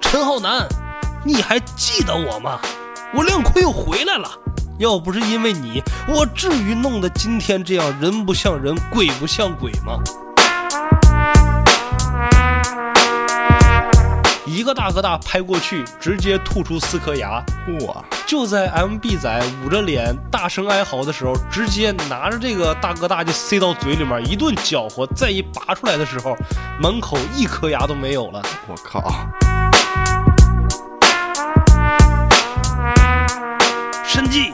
陈浩南，你还记得我吗？我亮坤又回来了。要不是因为你，我至于弄得今天这样人不像人，鬼不像鬼吗？一个大哥大拍过去，直接吐出四颗牙。哇！就在 MB 仔捂着脸大声哀嚎的时候，直接拿着这个大哥大就塞到嘴里面，一顿搅和，再一拔出来的时候，门口一颗牙都没有了。我靠！申记，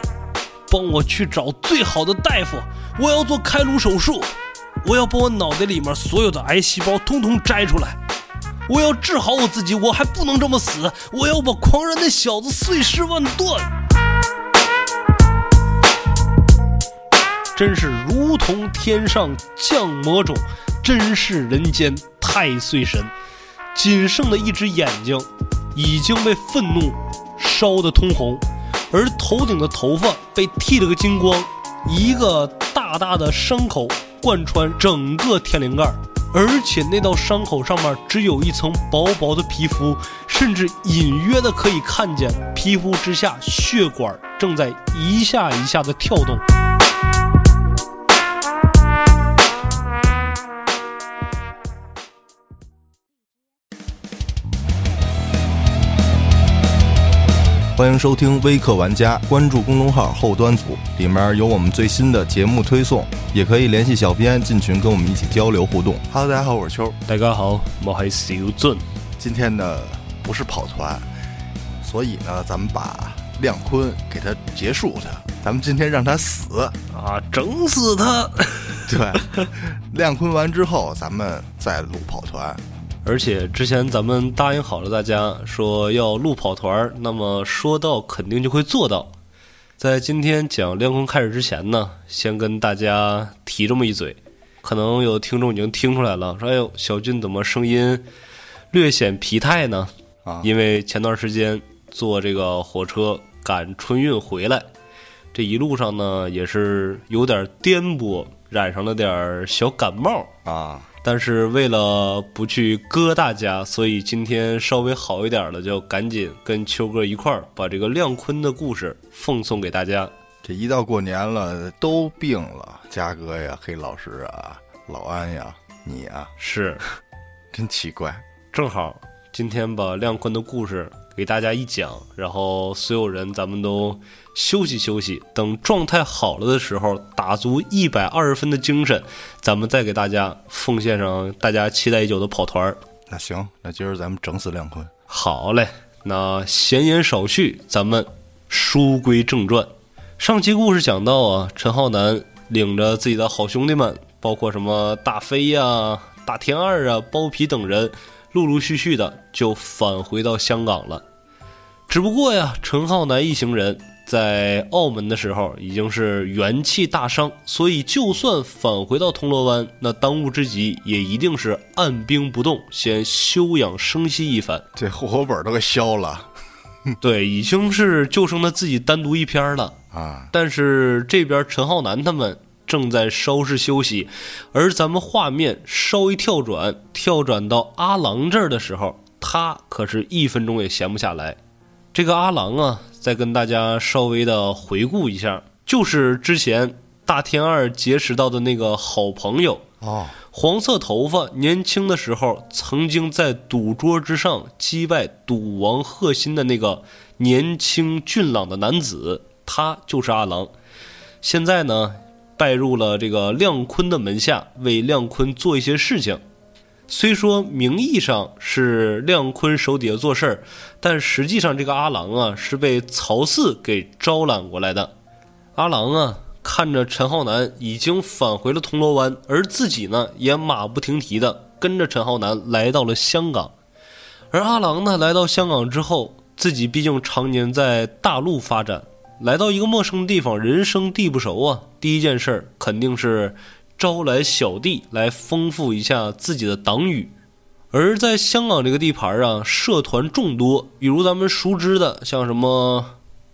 帮我去找最好的大夫，我要做开颅手术，我要把我脑袋里面所有的癌细胞通通摘出来。我要治好我自己，我还不能这么死！我要把狂人那小子碎尸万段！真是如同天上降魔种，真是人间太岁神。仅剩的一只眼睛已经被愤怒烧得通红，而头顶的头发被剃了个精光，一个大大的伤口贯穿整个天灵盖。而且那道伤口上面只有一层薄薄的皮肤，甚至隐约的可以看见皮肤之下血管正在一下一下的跳动。欢迎收听微客玩家，关注公众号后端组，里面有我们最新的节目推送，也可以联系小编进群跟我们一起交流互动。Hello，大家好，我是秋。大家好，我是小俊。今天呢不是跑团，所以呢咱们把亮坤给他结束他，咱们今天让他死啊，整死他。对，亮坤完之后咱们再录跑团。而且之前咱们答应好了，大家说要录跑团，那么说到肯定就会做到。在今天讲亮坤开始之前呢，先跟大家提这么一嘴，可能有听众已经听出来了，说：“哎呦，小俊怎么声音略显疲态呢？”啊，因为前段时间坐这个火车赶春运回来，这一路上呢也是有点颠簸，染上了点小感冒啊。但是为了不去割大家，所以今天稍微好一点的，就赶紧跟秋哥一块儿把这个亮坤的故事奉送给大家。这一到过年了，都病了，嘉哥呀，黑老师啊，老安呀，你啊，是，真奇怪。正好今天把亮坤的故事。给大家一讲，然后所有人咱们都休息休息，等状态好了的时候，打足一百二十分的精神，咱们再给大家奉献上大家期待已久的跑团。那行，那今儿咱们整死两坤。好嘞，那闲言少叙，咱们书归正传。上期故事讲到啊，陈浩南领着自己的好兄弟们，包括什么大飞呀、大天二啊、包皮等人，陆陆续续的就返回到香港了。只不过呀，陈浩南一行人在澳门的时候已经是元气大伤，所以就算返回到铜锣湾，那当务之急也一定是按兵不动，先休养生息一番。这户口本都给消了，对，已经是就剩他自己单独一篇了啊。但是这边陈浩南他们正在稍事休息，而咱们画面稍一跳转，跳转到阿郎这儿的时候，他可是一分钟也闲不下来。这个阿郎啊，再跟大家稍微的回顾一下，就是之前大天二结识到的那个好朋友哦，黄色头发，年轻的时候曾经在赌桌之上击败赌王贺新的那个年轻俊朗的男子，他就是阿郎。现在呢，拜入了这个亮坤的门下，为亮坤做一些事情。虽说名义上是亮坤手底下做事儿，但实际上这个阿郎啊是被曹四给招揽过来的。阿郎啊看着陈浩南已经返回了铜锣湾，而自己呢也马不停蹄的跟着陈浩南来到了香港。而阿郎呢来到香港之后，自己毕竟常年在大陆发展，来到一个陌生地方，人生地不熟啊，第一件事儿肯定是。招来小弟来丰富一下自己的党羽，而在香港这个地盘啊，社团众多，比如咱们熟知的，像什么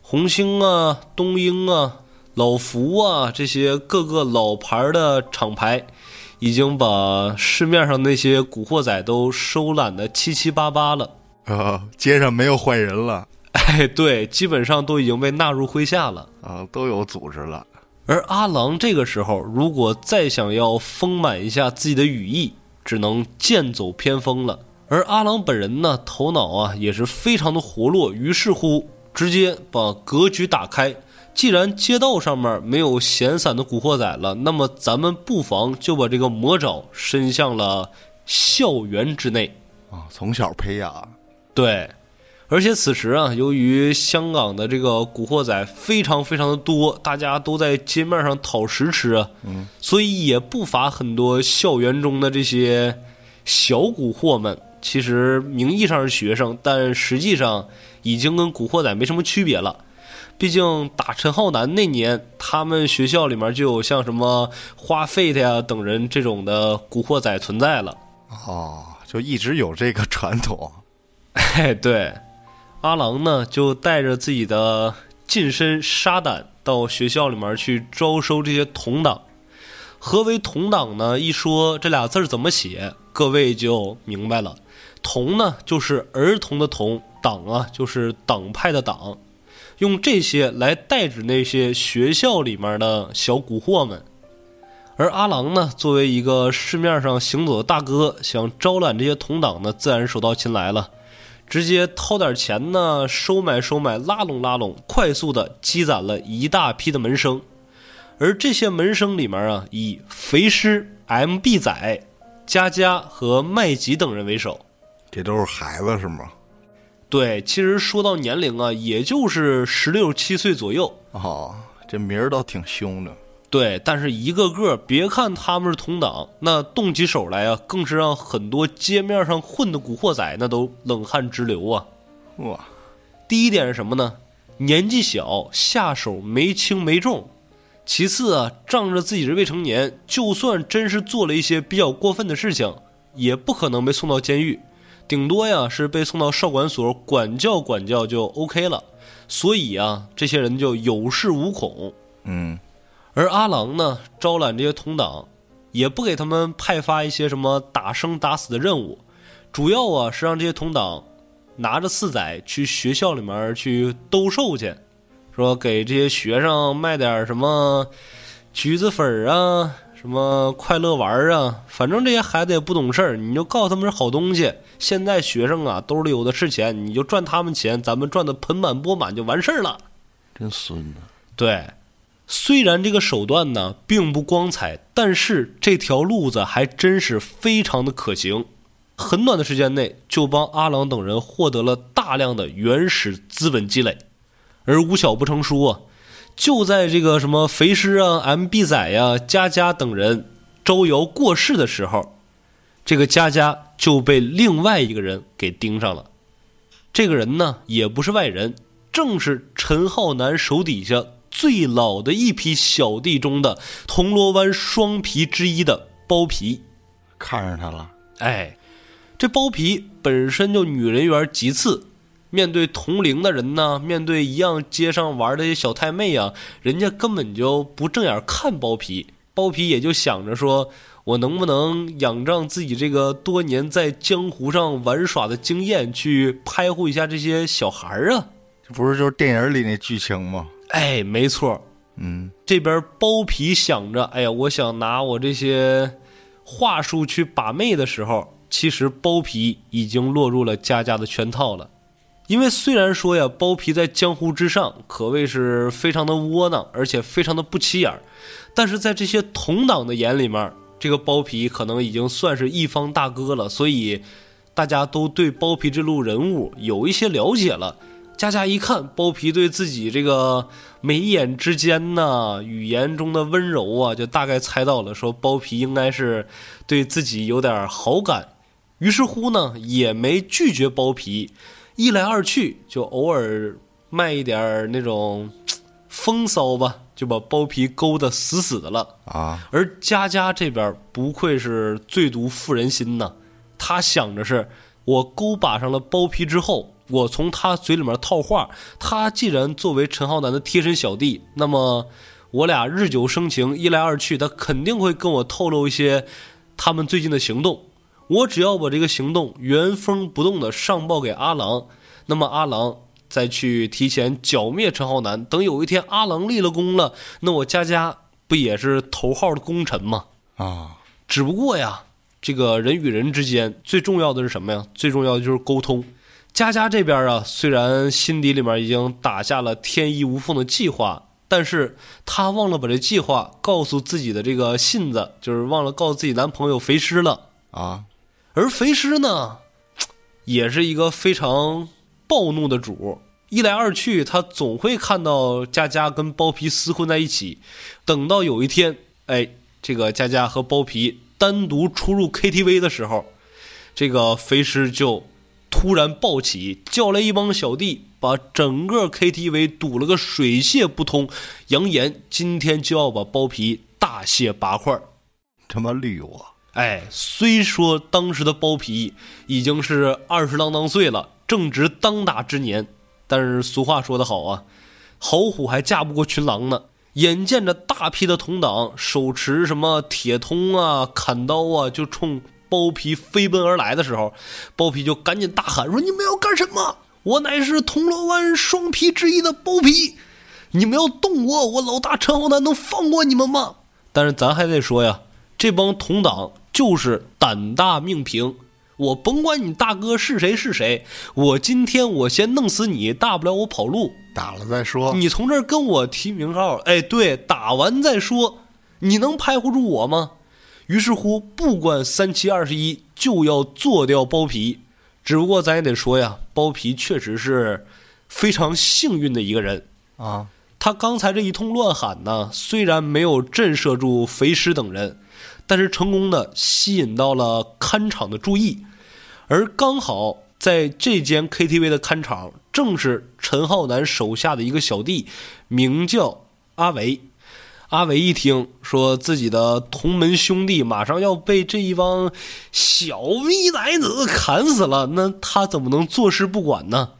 红星啊、东英啊、老福啊这些各个老牌的厂牌，已经把市面上那些古惑仔都收揽的七七八八了。啊，街上没有坏人了 哎，对，基本上都已经被纳入麾下了。啊，都有组织了。而阿郎这个时候，如果再想要丰满一下自己的羽翼，只能剑走偏锋了。而阿郎本人呢，头脑啊也是非常的活络，于是乎直接把格局打开。既然街道上面没有闲散的古惑仔了，那么咱们不妨就把这个魔爪伸向了校园之内。啊，从小培养，对，而且此时啊，由于香港的这个古惑仔非常非常的多，大家都在街面上讨食吃啊，嗯，所以也不乏很多校园中的这些小古惑们。其实名义上是学生，但实际上已经跟古惑仔没什么区别了。毕竟打陈浩南那年，他们学校里面就有像什么花费的呀等人这种的古惑仔存在了。哦，就一直有这个传统。哎，对，阿郎呢就带着自己的近身沙胆到学校里面去招收这些同党。何为同党呢？一说这俩字怎么写，各位就明白了。同呢就是儿童的童，党啊就是党派的党，用这些来代指那些学校里面的小古惑们。而阿郎呢，作为一个市面上行走的大哥，想招揽这些同党呢，自然手到擒来了。直接掏点钱呢，收买收买，拉拢拉拢，快速的积攒了一大批的门生。而这些门生里面啊，以肥师、MB 仔、佳佳和麦吉等人为首。这都是孩子是吗？对，其实说到年龄啊，也就是十六七岁左右。哦，这名儿倒挺凶的。对，但是一个个，别看他们是同党，那动起手来啊，更是让很多街面上混的古惑仔那都冷汗直流啊。哇，第一点是什么呢？年纪小，下手没轻没重。其次啊，仗着自己是未成年，就算真是做了一些比较过分的事情，也不可能被送到监狱，顶多呀是被送到少管所管教管教就 OK 了。所以啊，这些人就有恃无恐。嗯，而阿郎呢，招揽这些同党，也不给他们派发一些什么打生打死的任务，主要啊是让这些同党拿着四仔去学校里面去兜售去，说给这些学生卖点什么橘子粉啊，什么快乐丸啊，反正这些孩子也不懂事儿，你就告诉他们是好东西。现在学生啊兜里有的是钱，你就赚他们钱，咱们赚的盆满钵满就完事儿了。真孙子。对，虽然这个手段呢并不光彩，但是这条路子还真是非常的可行。很短的时间内，就帮阿郎等人获得了大量的原始资本积累。而无巧不成书啊，就在这个什么肥师啊、MB 仔呀、佳佳等人招摇过市的时候，这个佳佳就被另外一个人给盯上了。这个人呢，也不是外人，正是陈浩南手底下最老的一批小弟中的铜锣湾双皮之一的包皮。看上他了。哎，这包皮本身就女人缘极次，面对同龄的人呢，面对一样街上玩的些小太妹啊，人家根本就不正眼看包皮，包皮也就想着说，我能不能仰仗自己这个多年在江湖上玩耍的经验，去拍护一下这些小孩儿啊？这不是就是电影里那剧情吗？哎，没错，嗯，这边包皮想着，哎呀，我想拿我这些话术去把妹的时候，其实包皮已经落入了佳佳的圈套了。因为虽然说呀，包皮在江湖之上可谓是非常的窝囊，而且非常的不起眼儿，但是在这些同党的眼里面，这个包皮可能已经算是一方大哥了，所以大家都对包皮这路人物有一些了解了。佳佳一看包皮对自己这个眉眼之间呐，语言中的温柔啊，就大概猜到了，说包皮应该是对自己有点好感。于是乎呢，也没拒绝包皮，一来二去就偶尔卖一点儿那种风骚吧，就把包皮勾得死死的了。啊，而佳佳这边不愧是最毒妇人心呐，她想着是我勾把上了包皮之后，我从他嘴里面套话，他既然作为陈浩南的贴身小弟，那么我俩日久生情，一来二去，他肯定会跟我透露一些他们最近的行动。我只要把这个行动原封不动的上报给阿郎，那么阿郎再去提前剿灭陈浩南。等有一天阿郎立了功了，那我佳佳不也是头号的功臣吗？啊，只不过呀，这个人与人之间最重要的是什么呀？最重要的就是沟通。佳佳这边啊，虽然心底里面已经打下了天衣无缝的计划，但是她忘了把这计划告诉自己的这个信子，就是忘了告诉自己男朋友肥师了。啊，而肥师呢，也是一个非常暴怒的主。一来二去，他总会看到佳佳跟包皮厮混在一起。等到有一天，哎，这个佳佳和包皮单独出入 KTV 的时候，这个肥师就突然暴起，叫来一帮小弟，把整个 KTV 堵了个水泄不通，扬言今天就要把包皮大卸八块儿。他妈绿我！哎，虽说当时的包皮已经是二十郎当岁了，正值当打之年，但是俗话说得好啊，好虎还架不过群狼呢。眼见着大批的同党手持什么铁通啊、砍刀啊，就冲包皮飞奔而来的时候，包皮就赶紧大喊说：“你们要干什么？我乃是铜锣湾双皮之一的包皮，你们要动我，我老大陈浩南能放过你们吗？”但是咱还得说呀，这帮同党就是胆大命平。我甭管你大哥是谁是谁，我今天我先弄死你，大不了我跑路。打了再说。你从这儿跟我提名号，哎，对，打完再说，你能拍乎住我吗？于是乎，不管三七二十一，就要做掉包皮。只不过咱也得说呀，包皮确实是非常幸运的一个人。啊，他刚才这一通乱喊呢，虽然没有震慑住肥师等人，但是成功的吸引到了看场的注意，而刚好在这间 KTV 的看场正是陈浩南手下的一个小弟，名叫阿维。阿伟一听说自己的同门兄弟马上要被这一帮小逼崽子砍死了，那他怎么能坐视不管呢？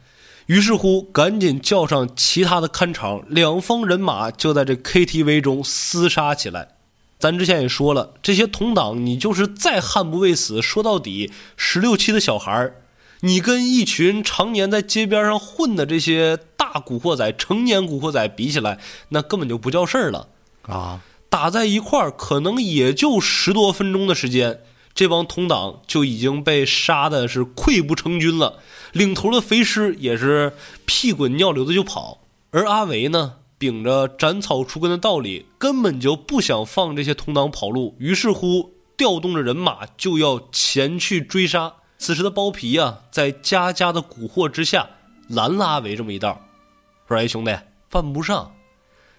于是乎，赶紧叫上其他的看场，两方人马就在这 KTV 中厮杀起来。咱之前也说了，这些同党，你就是再悍不畏死，说到底，十六七的小孩儿，你跟一群常年在街边上混的这些大古惑仔、成年古惑仔比起来，那根本就不叫事儿了。啊，打在一块儿，可能也就十多分钟的时间，这帮同党就已经被杀的是溃不成军了。领头的肥师也是屁滚尿流的就跑，而阿维呢，秉着斩草除根的道理，根本就不想放这些同党跑路，于是乎调动着人马就要前去追杀。此时的包皮呀、在家家的蛊惑之下，拦了阿维这么一道，说：“哎，兄弟，犯不上。”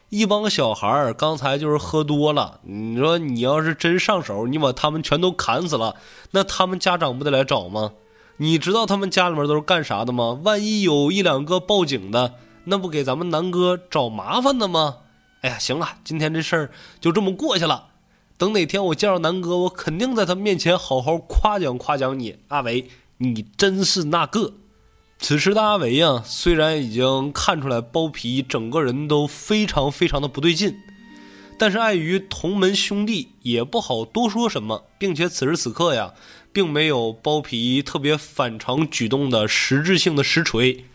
一帮小孩儿刚才就是喝多了，你说你要是真上手，你把他们全都砍死了，那他们家长不得来找吗？你知道他们家里面都是干啥的吗？万一有一两个报警的，那不给咱们南哥找麻烦的吗？哎呀，行了，今天这事儿就这么过去了。等哪天我见着南哥，我肯定在他面前好好夸奖夸奖你，阿伟，你真是那个。此时的阿维呀，虽然已经看出来包皮整个人都非常非常的不对劲，但是碍于同门兄弟，也不好多说什么，并且此时此刻呀，并没有包皮特别反常举动的实质性的实锤，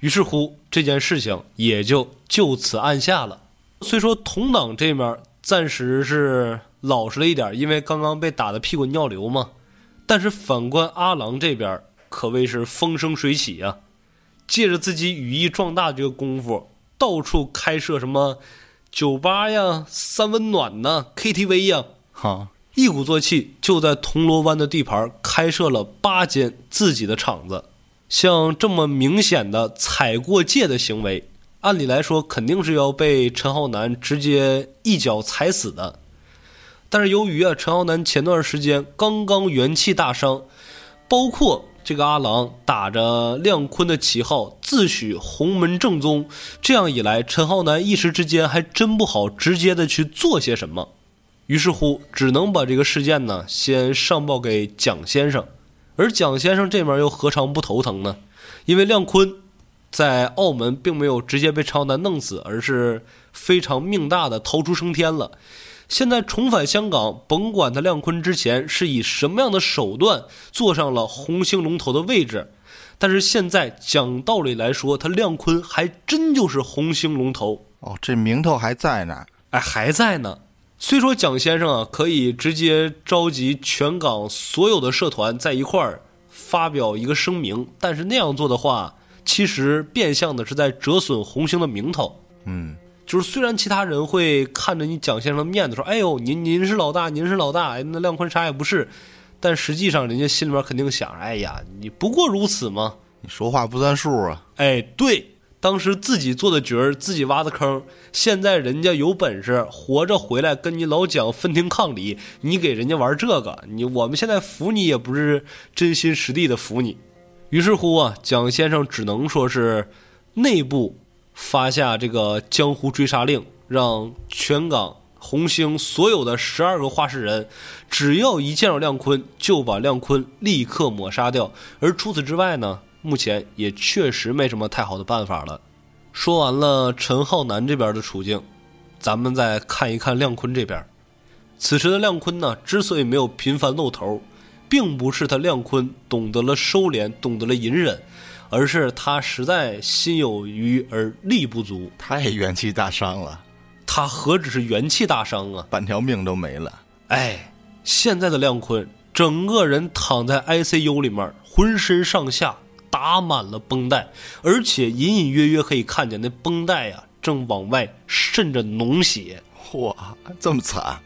于是乎这件事情也就就此按下了。虽说同党这面暂时是老实了一点，因为刚刚被打得屁滚尿流嘛，但是反观阿郎这边。可谓是风生水起啊、借着自己羽翼壮大这个功夫，到处开设什么酒吧呀、三温暖呐、KTV 呀，哈，一鼓作气就在铜锣湾的地盘开设了八间自己的厂子。像这么明显的踩过界的行为，按理来说肯定是要被陈浩南直接一脚踩死的。但是由于啊，陈浩南前段时间刚刚元气大伤，包括这个阿郎打着亮坤的旗号自诩洪门正宗，这样一来，陈浩南一时之间还真不好直接的去做些什么。于是乎，只能把这个事件呢先上报给蒋先生，而蒋先生这边又何尝不头疼呢？因为亮坤在澳门并没有直接被陈浩南弄死，而是非常命大的逃出升天了。现在重返香港，甭管他亮坤之前是以什么样的手段坐上了红星龙头的位置，但是现在讲道理来说，他亮坤还真就是红星龙头哦，这名头还在呢，哎，还在呢。虽说蒋先生啊可以直接召集全港所有的社团在一块儿发表一个声明，但是那样做的话，其实变相的是在折损红星的名头。嗯。就是虽然其他人会看着你蒋先生的面子说：“哎呦，您您是老大，您是老大。”哎，那亮坤啥也不是，但实际上人家心里面肯定想：“哎呀，你不过如此嘛，你说话不算数啊。”哎，对，当时自己做的角儿，自己挖的坑，现在人家有本事活着回来跟你老蒋分庭抗礼，你给人家玩这个，你我们现在服你也不是真心实地的服你。于是乎啊，蒋先生只能说是内部。发下这个江湖追杀令，让全港红星所有的十二个画室人，只要一见到亮坤，就把亮坤立刻抹杀掉。而除此之外呢，目前也确实没什么太好的办法了。说完了陈浩南这边的处境，咱们再看一看亮坤这边。此时的亮坤呢，之所以没有频繁露头，并不是他亮坤懂得了收敛，懂得了隐忍。而是他实在心有余而力不足，太元气大伤了。他何止是元气大伤啊，半条命都没了。哎，现在的亮坤整个人躺在 ICU 里面，浑身上下打满了绷带，而且隐隐约约可以看见那绷带呀正往外渗着脓血。哇，这么惨！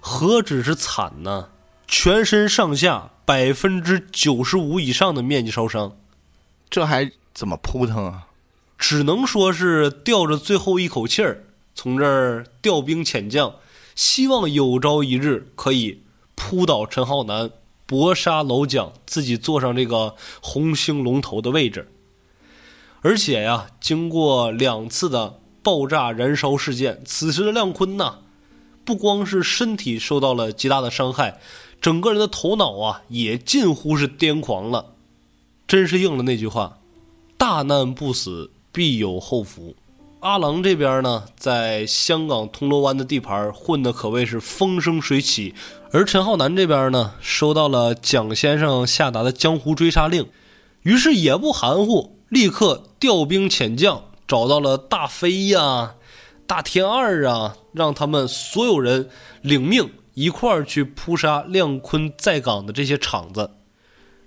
何止是惨呢？全身上下百分之九十五以上的面积烧伤。这还怎么扑腾啊？只能说是吊着最后一口气儿，从这儿调兵遣将，希望有朝一日可以扑倒陈浩南，搏杀老蒋，自己坐上这个红星龙头的位置。而且呀，经过两次的爆炸燃烧事件，此时的亮坤呐，不光是身体受到了极大的伤害，整个人的头脑啊，也近乎是癫狂了。真是应了那句话：“大难不死，必有后福。”阿郎这边呢，在香港铜锣湾的地盘混得可谓是风生水起，而陈浩南这边呢，收到了蒋先生下达的江湖追杀令，于是也不含糊，立刻调兵遣将，找到了大飞呀、大天二啊，让他们所有人领命一块儿去扑杀亮坤在港的这些厂子。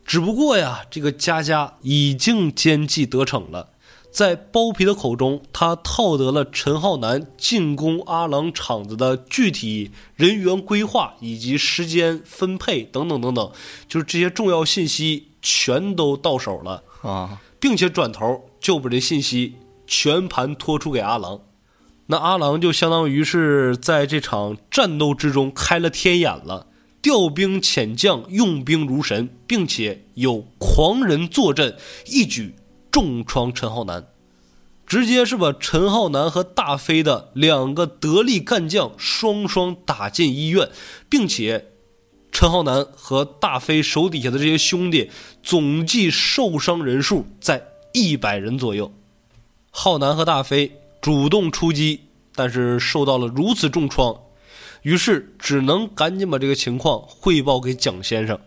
只不过呀，这个佳佳已经奸计得逞了，在包皮的口中，他套得了陈浩南进攻阿郎厂子的具体人员规划以及时间分配等等等等，就是这些重要信息全都到手了。啊，并且转头就把这信息全盘托出给阿郎，那阿郎就相当于是在这场战斗之中开了天眼了。调兵遣将，用兵如神，并且有狂人坐镇，一举重创陈浩南，直接是把陈浩南和大飞的两个得力干将双双打进医院，并且陈浩南和大飞手底下的这些兄弟总计受伤人数在一百人左右。浩南和大飞主动出击，但是受到了如此重创。于是只能赶紧把这个情况汇报给蒋先生。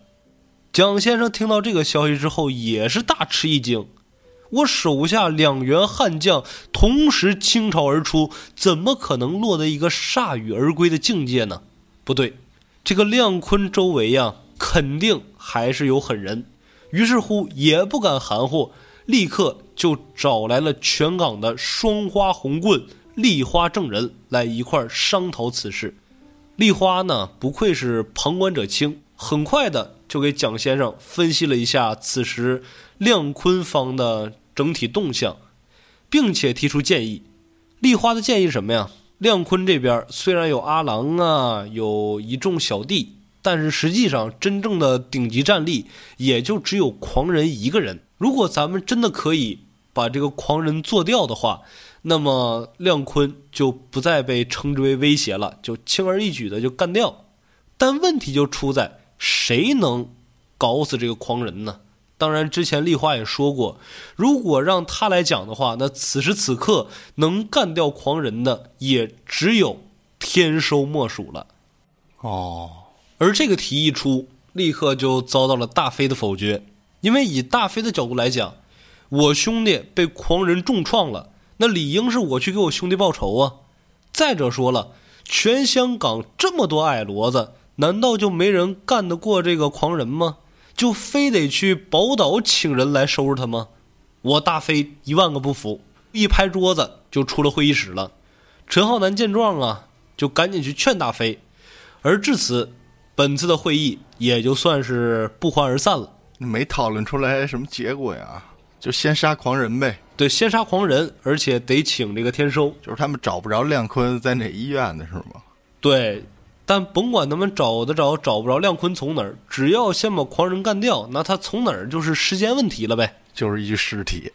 蒋先生听到这个消息之后，也是大吃一惊。我手下两员悍将同时倾巢而出，怎么可能落得一个铩羽而归的境界呢？不对，这个亮坤周围呀，肯定还是有狠人。于是乎，也不敢含糊，立刻就找来了全港的双花红棍、立花证人来一块商讨此事。丽花呢，不愧是旁观者清，很快的就给蒋先生分析了一下此时亮坤方的整体动向，并且提出建议。丽花的建议什么呀？亮坤这边虽然有阿郎啊，有一众小弟，但是实际上真正的顶级战力也就只有狂人一个人。如果咱们真的可以把这个狂人做掉的话，那么亮坤就不再被称之为威胁了，就轻而易举的就干掉。但问题就出在谁能搞死这个狂人呢？当然，之前丽花也说过，如果让他来讲的话，那此时此刻能干掉狂人的也只有天收莫属了。哦，而这个提议一出，立刻就遭到了大飞的否决，因为以大飞的角度来讲，我兄弟被狂人重创了，那理应是我去给我兄弟报仇啊。再者说了，全香港这么多矮骡子，难道就没人干得过这个狂人吗？就非得去宝岛请人来收拾他吗？我大飞一万个不服，一拍桌子就出了会议室了。陈浩南见状啊，就赶紧去劝大飞。而至此，本次的会议也就算是不欢而散了。没讨论出来什么结果呀？就先杀狂人呗。对，先杀狂人，而且得请这个天收。就是他们找不着亮坤在哪医院的是吗？对。但甭管他们找得着找不着亮坤从哪儿，只要先把狂人干掉，那他从哪儿就是时间问题了呗。就是一具尸体。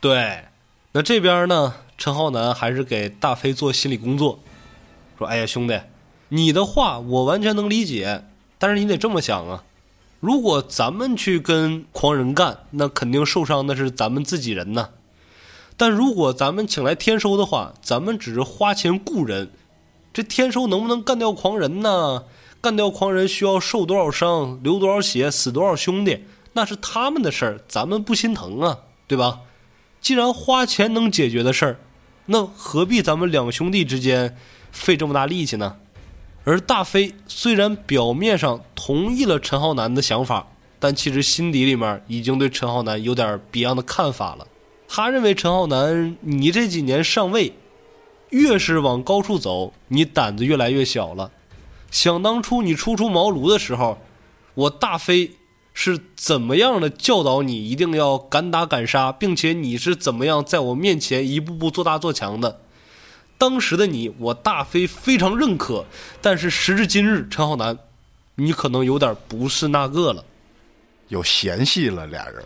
对，那这边呢，陈浩南还是给大飞做心理工作，说：“哎呀，兄弟，你的话我完全能理解，但是你得这么想啊，如果咱们去跟狂人干，那肯定受伤的是咱们自己人呢。但如果咱们请来天收的话，咱们只是花钱雇人。”这天收能不能干掉狂人呢？干掉狂人需要受多少伤、流多少血、死多少兄弟，那是他们的事儿，咱们不心疼啊，对吧？既然花钱能解决的事儿，那何必咱们两兄弟之间费这么大力气呢？而大飞虽然表面上同意了陈浩南的想法，但其实心底里面已经对陈浩南有点别样的看法了。他认为陈浩南，你这几年上位。越是往高处走，你胆子越来越小了。想当初你初出茅庐的时候，我大飞是怎么样的教导你一定要敢打敢杀，并且你是怎么样在我面前一步步做大做强的？当时的你，我大飞非常认可。但是时至今日，陈浩南，你可能有点不是那个了，有嫌隙了。俩人，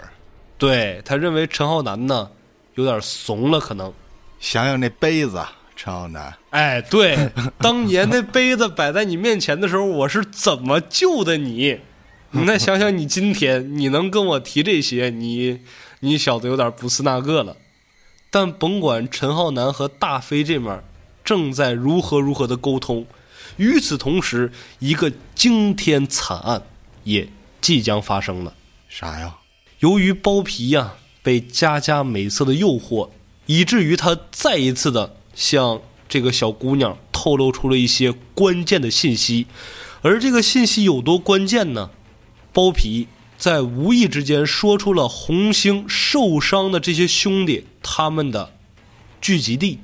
对他认为陈浩南呢有点怂了，可能想想那杯子。陈浩南，哎，对，当年那杯子摆在你面前的时候，我是怎么救的你？你再想想，你今天你能跟我提这些，你你小子有点不是那个了。但甭管陈浩南和大飞这面正在如何如何的沟通，与此同时，一个惊天惨案也即将发生了。啥呀？由于包皮呀被佳佳美色的诱惑，以至于他再一次的。向这个小姑娘透露出了一些关键的信息，而这个信息有多关键呢？包皮在无意之间说出了红星受伤的这些兄弟他们的聚集地。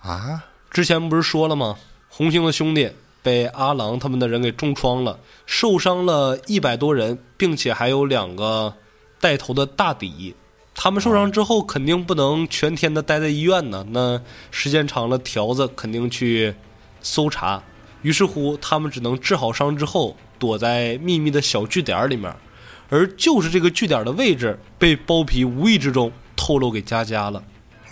啊，之前不是说了吗？红星的兄弟被阿郎他们的人给重创了，受伤了一百多人，并且还有两个带头的大底。他们受伤之后，肯定不能全天的待在医院呢。那时间长了，条子肯定去搜查。于是乎，他们只能治好伤之后，躲在秘密的小据点里面。而就是这个据点的位置，被包皮无意之中透露给佳佳了。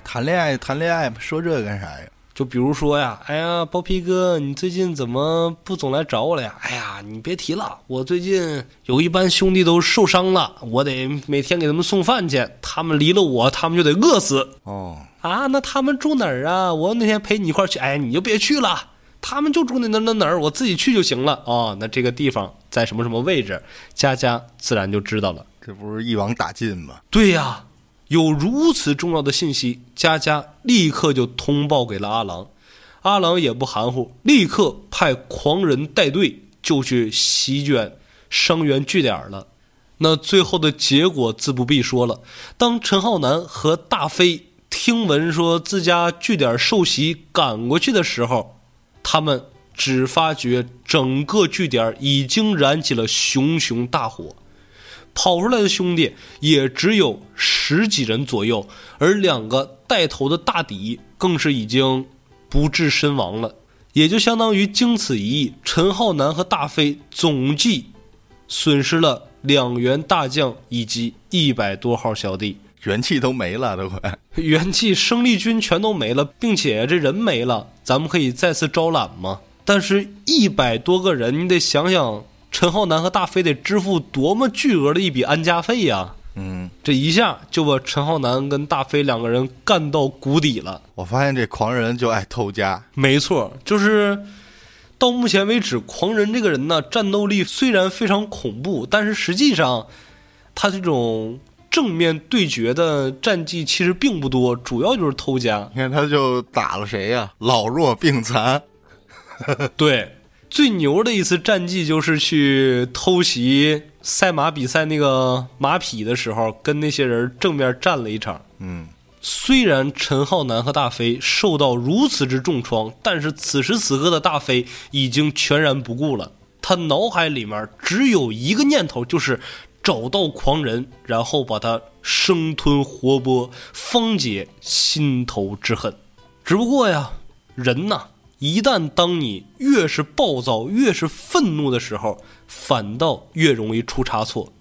谈恋爱，谈恋爱，说这干啥呀？就比如说呀，哎呀，包皮哥，你最近怎么不总来找我了呀？哎呀，你别提了，我最近有一班兄弟都受伤了，我得每天给他们送饭去，他们离了我，他们就得饿死。哦，啊，那他们住哪儿啊？我那天陪你一块去，哎，你就别去了，他们就住那那那哪儿，我自己去就行了。哦，那这个地方在什么什么位置？佳佳自然就知道了，这不是一网打尽吗？对呀。有如此重要的信息，佳佳立刻就通报给了阿郎，阿郎也不含糊，立刻派狂人带队就去席卷伤员据点了。那最后的结果自不必说了。当陈浩南和大飞听闻说自家据点受袭赶过去的时候，他们只发觉整个据点已经燃起了熊熊大火。跑出来的兄弟也只有十几人左右，而两个带头的大底更是已经不治身亡了，也就相当于经此一役，陈浩南和大飞总计损失了两员大将以及一百多号小弟，元气都没了，都快元气生力军全都没了，并且这人没了，咱们可以再次招揽吗？但是，一百多个人，你得想想。陈浩南和大飞得支付多么巨额的一笔安家费呀！嗯，这一下就把陈浩南跟大飞两个人干到谷底了。我发现这狂人就爱偷家，没错，就是到目前为止，狂人这个人呢，战斗力虽然非常恐怖，但是实际上他这种正面对决的战绩其实并不多，主要就是偷家。你看他就打了谁呀、老弱病残，对，最牛的一次战绩就是去偷袭赛马比赛那个马匹的时候，跟那些人正面战了一场。嗯，虽然陈浩南和大飞受到如此之重创，但是此时此刻的大飞已经全然不顾了。他脑海里面只有一个念头，就是找到狂人，然后把他生吞活剥，方解心头之恨。只不过呀，人呐，一旦当你越是暴躁、越是愤怒的时候，反倒越容易出差错。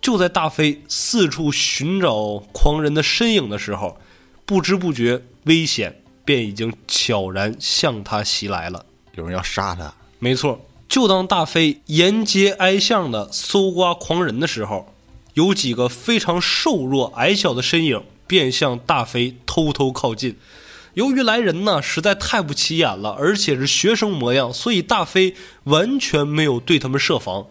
就在大飞四处寻找狂人的身影的时候，不知不觉危险便已经悄然向他袭来了。有人要杀他，没错，就当大飞沿街挨巷的搜刮狂人的时候，有几个非常瘦弱矮小的身影便向大飞偷偷靠近。由于来人呢实在太不起眼了，而且是学生模样，所以大飞完全没有对他们设防。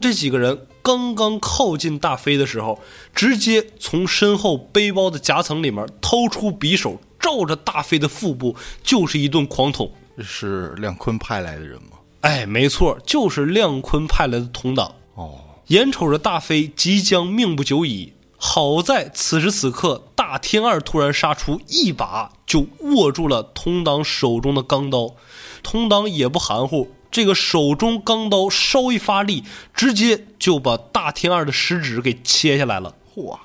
这几个人刚刚靠近大飞的时候，直接从身后背包的夹层里面掏出匕首，照着大飞的腹部就是一顿狂捅。这是亮坤派来的人吗？哎，没错，就是亮坤派来的同党。哦，眼瞅着大飞即将命不久矣，好在此时此刻，大天二突然杀出，一把就握住了通党手中的钢刀。通党也不含糊，这个手中钢刀稍一发力，直接就把大天二的食指给切下来了。嚯，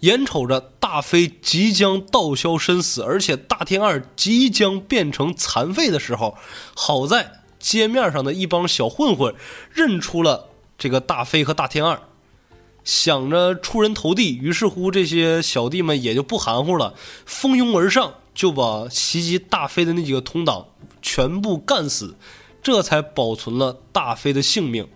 眼瞅着大飞即将道消身死，而且大天二即将变成残废的时候，好在街面上的一帮小混混认出了这个大飞和大天二，想着出人头地，于是乎这些小弟们也就不含糊了，蜂拥而上，就把袭击大飞的那几个同党全部干死，这才保存了大飞的性命。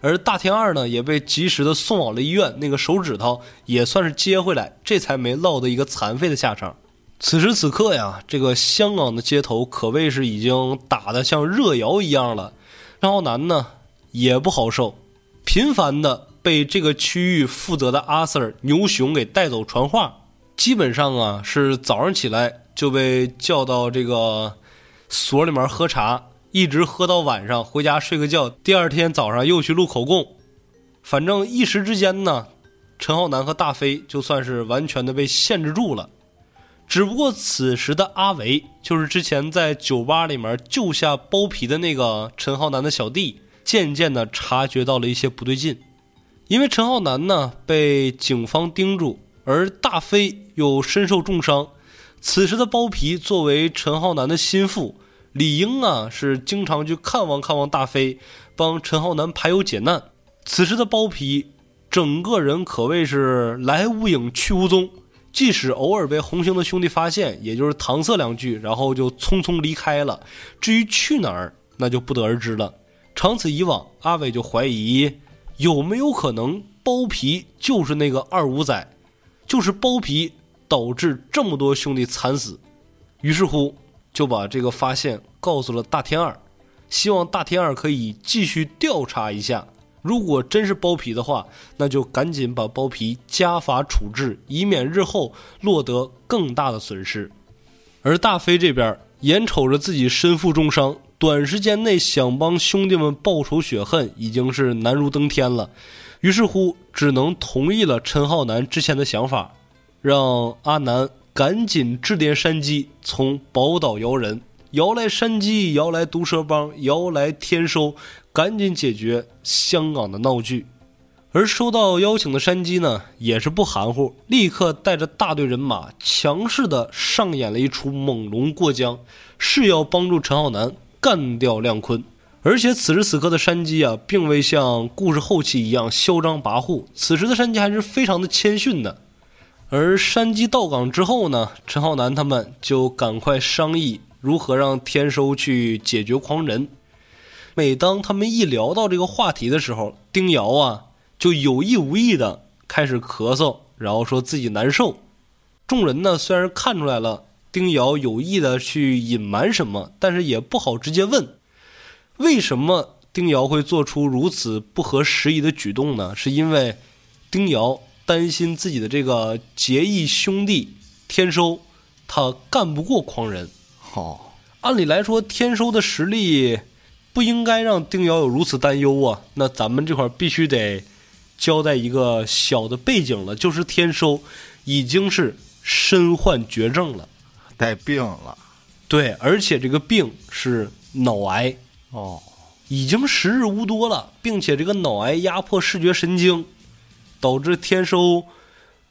而大天二呢，也被及时的送往了医院，那个手指头也算是接回来，这才没落得一个残废的下场。此时此刻呀，这个香港的街头可谓是已经打得像热窑一样了。张浩南呢也不好受，频繁的被这个区域负责的阿 Sir 牛熊给带走传话，基本上啊是早上起来就被叫到这个所里面喝茶，一直喝到晚上，回家睡个觉，第二天早上又去录口供。反正一时之间呢，陈浩南和大飞就算是完全的被限制住了。只不过此时的阿维，就是之前在酒吧里面救下包皮的那个陈浩南的小弟，渐渐的察觉到了一些不对劲。因为陈浩南呢被警方盯住，而大飞又身受重伤。此时的包皮作为陈浩南的心腹，理应啊是经常去看望看望大飞，帮陈浩南排忧解难。此时的包皮整个人可谓是来无影去无踪。即使偶尔被红星的兄弟发现，也就是搪塞两句，然后就匆匆离开了。至于去哪儿，那就不得而知了。长此以往，阿伟就怀疑有没有可能包皮就是那个二五仔，就是包皮导致这么多兄弟惨死。于是乎，就把这个发现告诉了大天二，希望大天二可以继续调查一下。如果真是包皮的话，那就赶紧把包皮家法处置，以免日后落得更大的损失。而大飞这边眼瞅着自己身负重伤，短时间内想帮兄弟们报仇雪恨已经是难如登天了，于是乎只能同意了陈浩南之前的想法，让阿南赶紧致电山鸡，从宝岛摇人，摇来山鸡，摇来毒蛇帮，摇来天收。赶紧解决香港的闹剧，而收到邀请的山鸡呢，也是不含糊，立刻带着大队人马，强势的上演了一出猛龙过江，是要帮助陈浩南干掉亮坤。而且此时此刻的山鸡啊，并未像故事后期一样嚣张跋扈，此时的山鸡还是非常的谦逊的。而山鸡到港之后呢，陈浩南他们就赶快商议如何让天收去解决狂人。每当他们一聊到这个话题的时候，丁瑶啊就有意无意的开始咳嗽，然后说自己难受。众人呢虽然看出来了丁瑶有意的去隐瞒什么，但是也不好直接问，为什么丁瑶会做出如此不合时宜的举动呢？是因为丁瑶担心自己的这个结义兄弟天收，他干不过狂人。哦，按理来说，天收的实力不应该让丁瑶有如此担忧啊。那咱们这块必须得交代一个小的背景了，就是天收已经是身患绝症了，带病了。对，而且这个病是脑癌，哦，已经时日无多了，并且这个脑癌压迫视觉神经，导致天收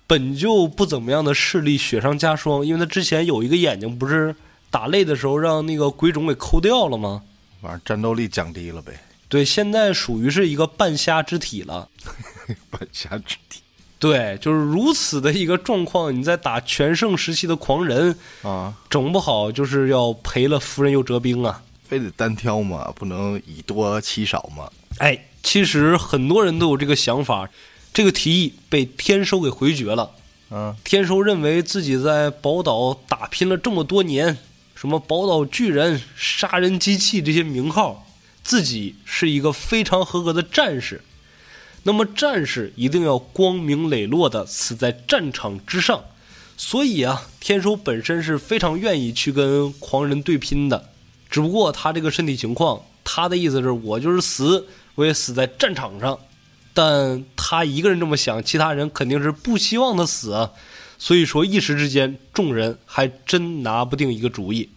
本就不怎么样的视力雪上加霜，因为他之前有一个眼睛不是打擂的时候让那个鬼冢给抠掉了吗？反正战斗力降低了呗，对，现在属于是一个半瞎之体了。半瞎之体对，就是如此的一个状况，你在打全盛时期的狂人，啊，整不好就是要赔了夫人又折兵啊！非得单挑嘛，不能以多欺少嘛。哎，其实很多人都有这个想法，这个提议被天收给回绝了。嗯，天收认为自己在宝岛打拼了这么多年，什么宝岛巨人、杀人机器这些名号，自己是一个非常合格的战士。那么战士一定要光明磊落的死在战场之上，所以啊，天收本身是非常愿意去跟狂人对拼的。只不过他这个身体情况，他的意思是我就是死，我也死在战场上。但他一个人这么想，其他人肯定是不希望他死啊。所以说一时之间，众人还真拿不定一个主意。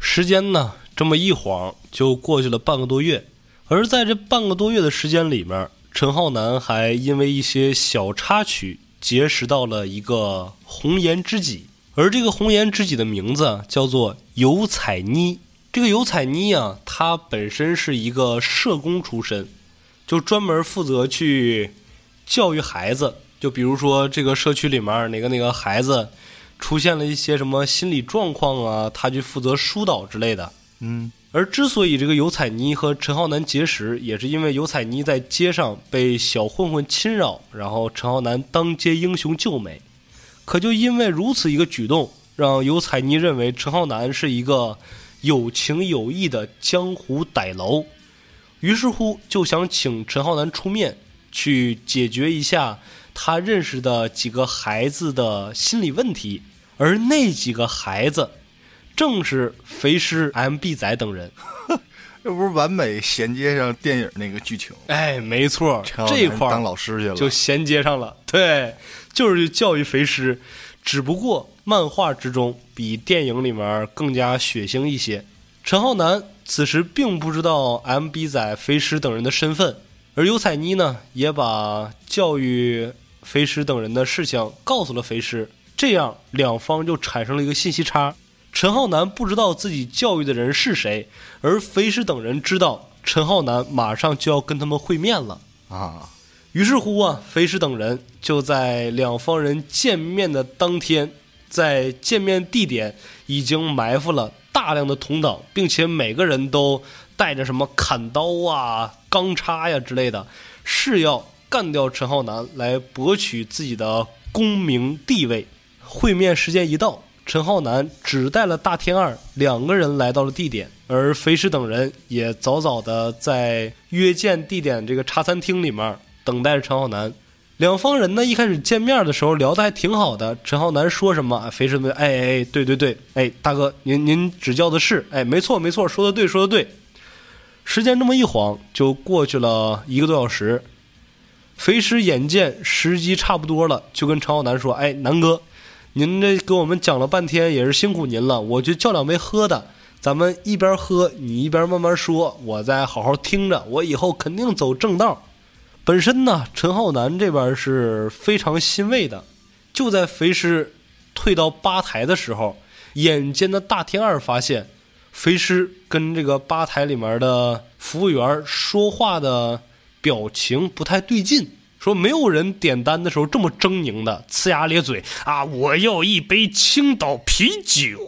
时间呢，这么一晃就过去了半个多月，而在这半个多月的时间里面，陈浩南还因为一些小插曲结识到了一个红颜知己，而这个红颜知己的名字叫做尤彩妮。这个尤彩妮啊，她本身是一个社工出身，就专门负责去教育孩子。就比如说这个社区里面哪个哪个孩子出现了一些什么心理状况啊，他去负责疏导之类的。嗯，而之所以这个尤彩妮和陈浩南结识，也是因为尤彩妮在街上被小混混侵扰，然后陈浩南当街英雄救美。可就因为如此一个举动，让尤彩妮认为陈浩南是一个有情有义的江湖歹楼，于是乎就想请陈浩南出面去解决一下他认识的几个孩子的心理问题，而那几个孩子。正是肥师、M.B 仔等人，这不是完美衔接上电影那个剧情？哎，没错，这块儿当老师去了，就衔接上了。对，就是教育肥师，只不过漫画之中比电影里面更加血腥一些。陈浩南此时并不知道 M.B 仔、肥尸等人的身份，而尤彩妮呢，也把教育肥尸等人的事情告诉了肥师，这样两方就产生了一个信息差。陈浩南不知道自己教育的人是谁，而肥师等人知道陈浩南马上就要跟他们会面了。啊，于是乎啊，肥师等人就在两方人见面的当天，在见面地点已经埋伏了大量的同党，并且每个人都带着什么砍刀啊、钢叉呀之类的，是要干掉陈浩南来博取自己的功名地位。会面时间一到，陈浩南只带了大天二两个人来到了地点，而肥师等人也早早的在约见地点这个茶餐厅里面等待着陈浩南。两方人呢一开始见面的时候聊的还挺好的，陈浩南说什么，肥师们哎哎对对对，哎大哥您您指教的是，哎没错没错，说的对说的对。时间这么一晃就过去了一个多小时，肥师眼见时机差不多了，就跟陈浩南说：“哎，南哥，您这给我们讲了半天，也是辛苦您了。我就叫两杯喝的，咱们一边喝，你一边慢慢说，我再好好听着。我以后肯定走正道。”本身呢，陈浩南这边是非常欣慰的。就在肥师退到吧台的时候，眼尖的大天二发现，肥师跟这个吧台里面的服务员说话的表情不太对劲。说没有人点单的时候这么狰狞的，呲牙咧嘴啊！我要一杯青岛啤酒，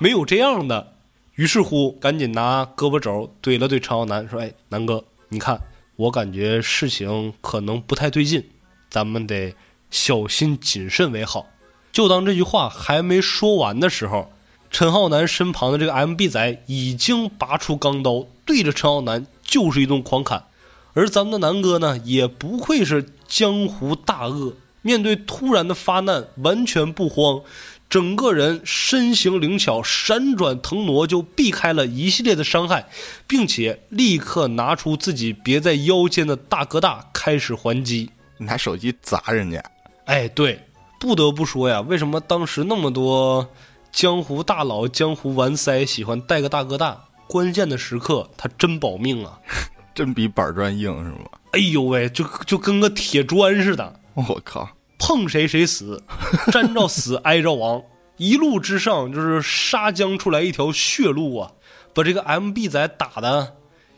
没有这样的。于是乎，赶紧拿胳膊肘怼了怼陈浩南，说：“哎，南哥，你看，我感觉事情可能不太对劲。咱们得小心谨慎为好。就当这句话还没说完的时候，陈浩南身旁的这个 MB 仔已经拔出钢刀，对着陈浩南就是一顿狂砍。而咱们的南哥呢，也不愧是江湖大鳄，面对突然的发难，完全不慌，整个人身形灵巧，闪转腾挪就避开了一系列的伤害，并且立刻拿出自己别在腰间的大哥大，开始还击，拿手机砸人家。哎，对，不得不说呀，为什么当时那么多江湖大佬、江湖玩塞喜欢带个大哥大？关键的时刻，他真保命啊！真比板砖硬是吗？哎呦喂，就就跟个铁砖似的。我靠，碰谁谁死，沾着死挨着亡。一路之上就是杀将出来一条血路啊！把这个 MB 仔打的，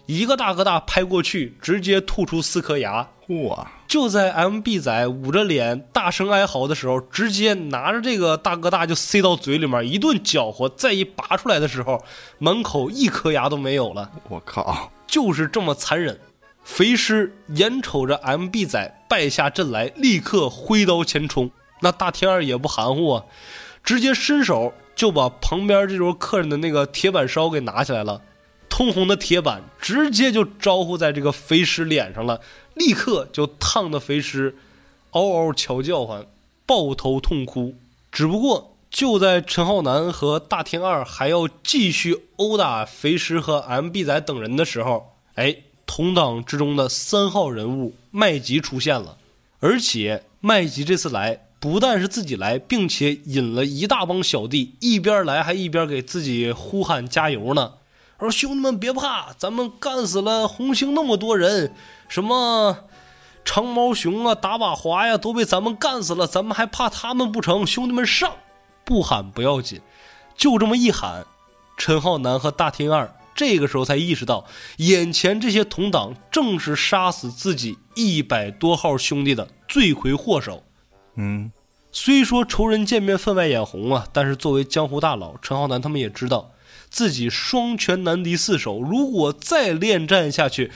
一个大哥大拍过去，直接吐出四颗牙。哇！就在 MB 仔捂着脸大声哀嚎的时候，直接拿着这个大哥大就塞到嘴里面一顿搅和，再一拔出来的时候，门口一颗牙都没有了。我靠！就是这么残忍，肥尸眼瞅着 MB 仔败下阵来，立刻挥刀前冲。那大天二也不含糊啊，直接伸手就把旁边这桌客人的那个铁板烧给拿起来了，通红的铁板直接就招呼在这个肥尸脸上了，立刻就烫的肥尸嗷嗷悄叫唤，抱头痛哭。只不过就在陈浩南和大天二还要继续殴打肥狮和 MB 仔等人的时候，哎，同党之中的三号人物麦吉出现了，而且麦吉这次来不但是自己来，并且引了一大帮小弟，一边来还一边给自己呼喊加油呢。说兄弟们别怕，咱们干死了红星那么多人，什么长毛熊啊、打把华呀，都被咱们干死了，咱们还怕他们不成？兄弟们上！不喊不要紧，就这么一喊，陈浩南和大天二这个时候才意识到，眼前这些同党正是杀死自己一百多号兄弟的罪魁祸首。嗯，虽说仇人见面分外眼红啊，但是作为江湖大佬，陈浩南他们也知道自己双拳难敌四手，如果再恋战下去，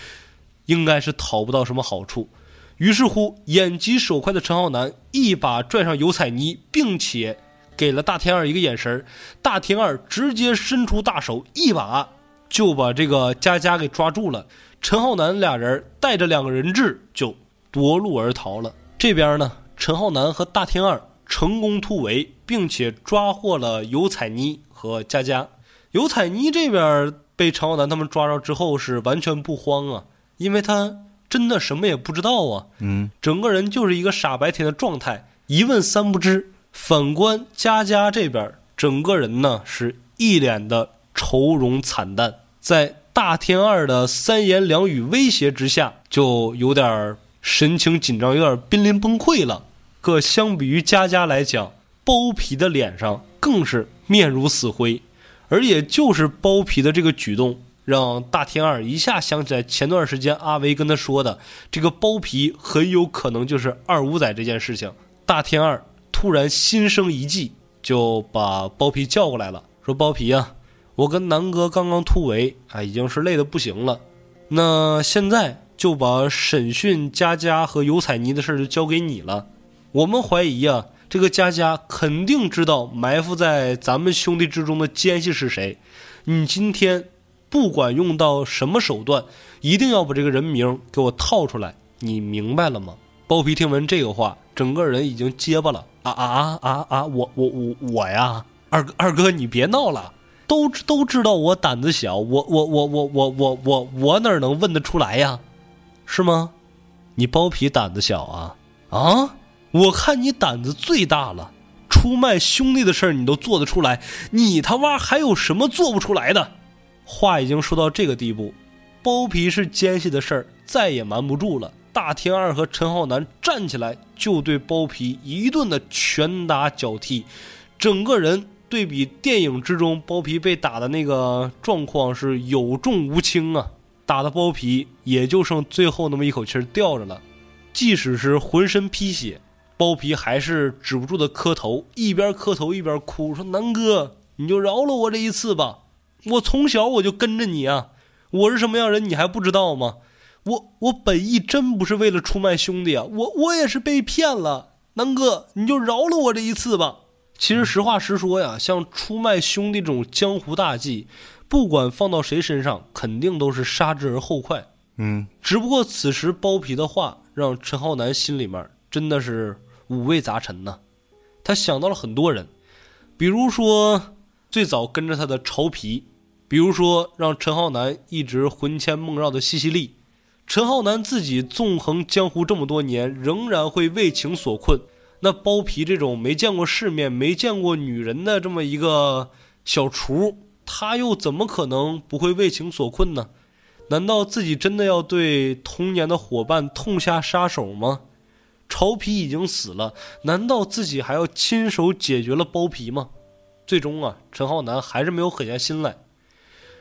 应该是讨不到什么好处。于是乎，眼疾手快的陈浩南一把拽上尤彩妮，并且。给了大天二一个眼神大天二直接伸出大手，一把就把这个佳佳给抓住了。陈浩南俩人带着两个人质就夺路而逃了。这边呢，陈浩南和大天二成功突围，并且抓获了尤彩妮和佳佳。尤彩妮这边被陈浩南他们抓着之后是完全不慌啊，因为他真的什么也不知道啊，嗯，整个人就是一个傻白甜的状态，一问三不知。反观佳佳这边，整个人呢是一脸的愁容惨淡，在大天二的三言两语威胁之下，就有点神情紧张，有点濒临崩溃了。可相比于佳佳来讲，包皮的脸上更是面如死灰，而也就是包皮的这个举动，让大天二一下想起来前段时间阿维跟他说的，这个包皮很有可能就是二五仔这件事情。大天二。突然心生一计，就把包皮叫过来了，说：“包皮啊，我跟南哥刚刚突围，啊，已经是累得不行了。那现在就把审讯佳佳和尤彩妮的事就交给你了。我们怀疑啊，这个佳佳肯定知道埋伏在咱们兄弟之中的奸细是谁。你今天不管用到什么手段，一定要把这个人名给我套出来，你明白了吗？”包皮听闻这个话，整个人已经结巴了。啊啊啊啊啊！我我我我呀，二哥二哥，你别闹了，都都知道我胆子小，我我我我我我我我哪能问得出来呀？是吗？你包皮胆子小啊？啊？我看你胆子最大了，出卖兄弟的事儿你都做得出来，你他妈还有什么做不出来的？话已经说到这个地步，包皮是奸细的事儿，再也瞒不住了。大天二和陈浩南站起来，就对包皮一顿的拳打脚踢，整个人对比电影之中包皮被打的那个状况是有重无轻啊，打的包皮也就剩最后那么一口气吊着了。即使是浑身披血，包皮还是止不住的磕头，一边磕头一边哭，说：“南哥，你就饶了我这一次吧，我从小我就跟着你啊，我是什么样人你还不知道吗？”我我本意真不是为了出卖兄弟啊，我我也是被骗了。南哥，你就饶了我这一次吧。其实实话实说呀，像出卖兄弟这种江湖大忌，不管放到谁身上，肯定都是杀之而后快。嗯，只不过此时包皮的话，让陈浩南心里面真的是五味杂陈呐。他想到了很多人，比如说最早跟着他的曹皮，比如说让陈浩南一直魂牵梦绕的西西利。陈浩南自己纵横江湖这么多年，仍然会为情所困。那包皮这种没见过世面、没见过女人的这么一个小厨，他又怎么可能不会为情所困呢？难道自己真的要对童年的伙伴痛下杀手吗？曹皮已经死了，难道自己还要亲手解决了包皮吗？最终啊，陈浩南还是没有狠下心来，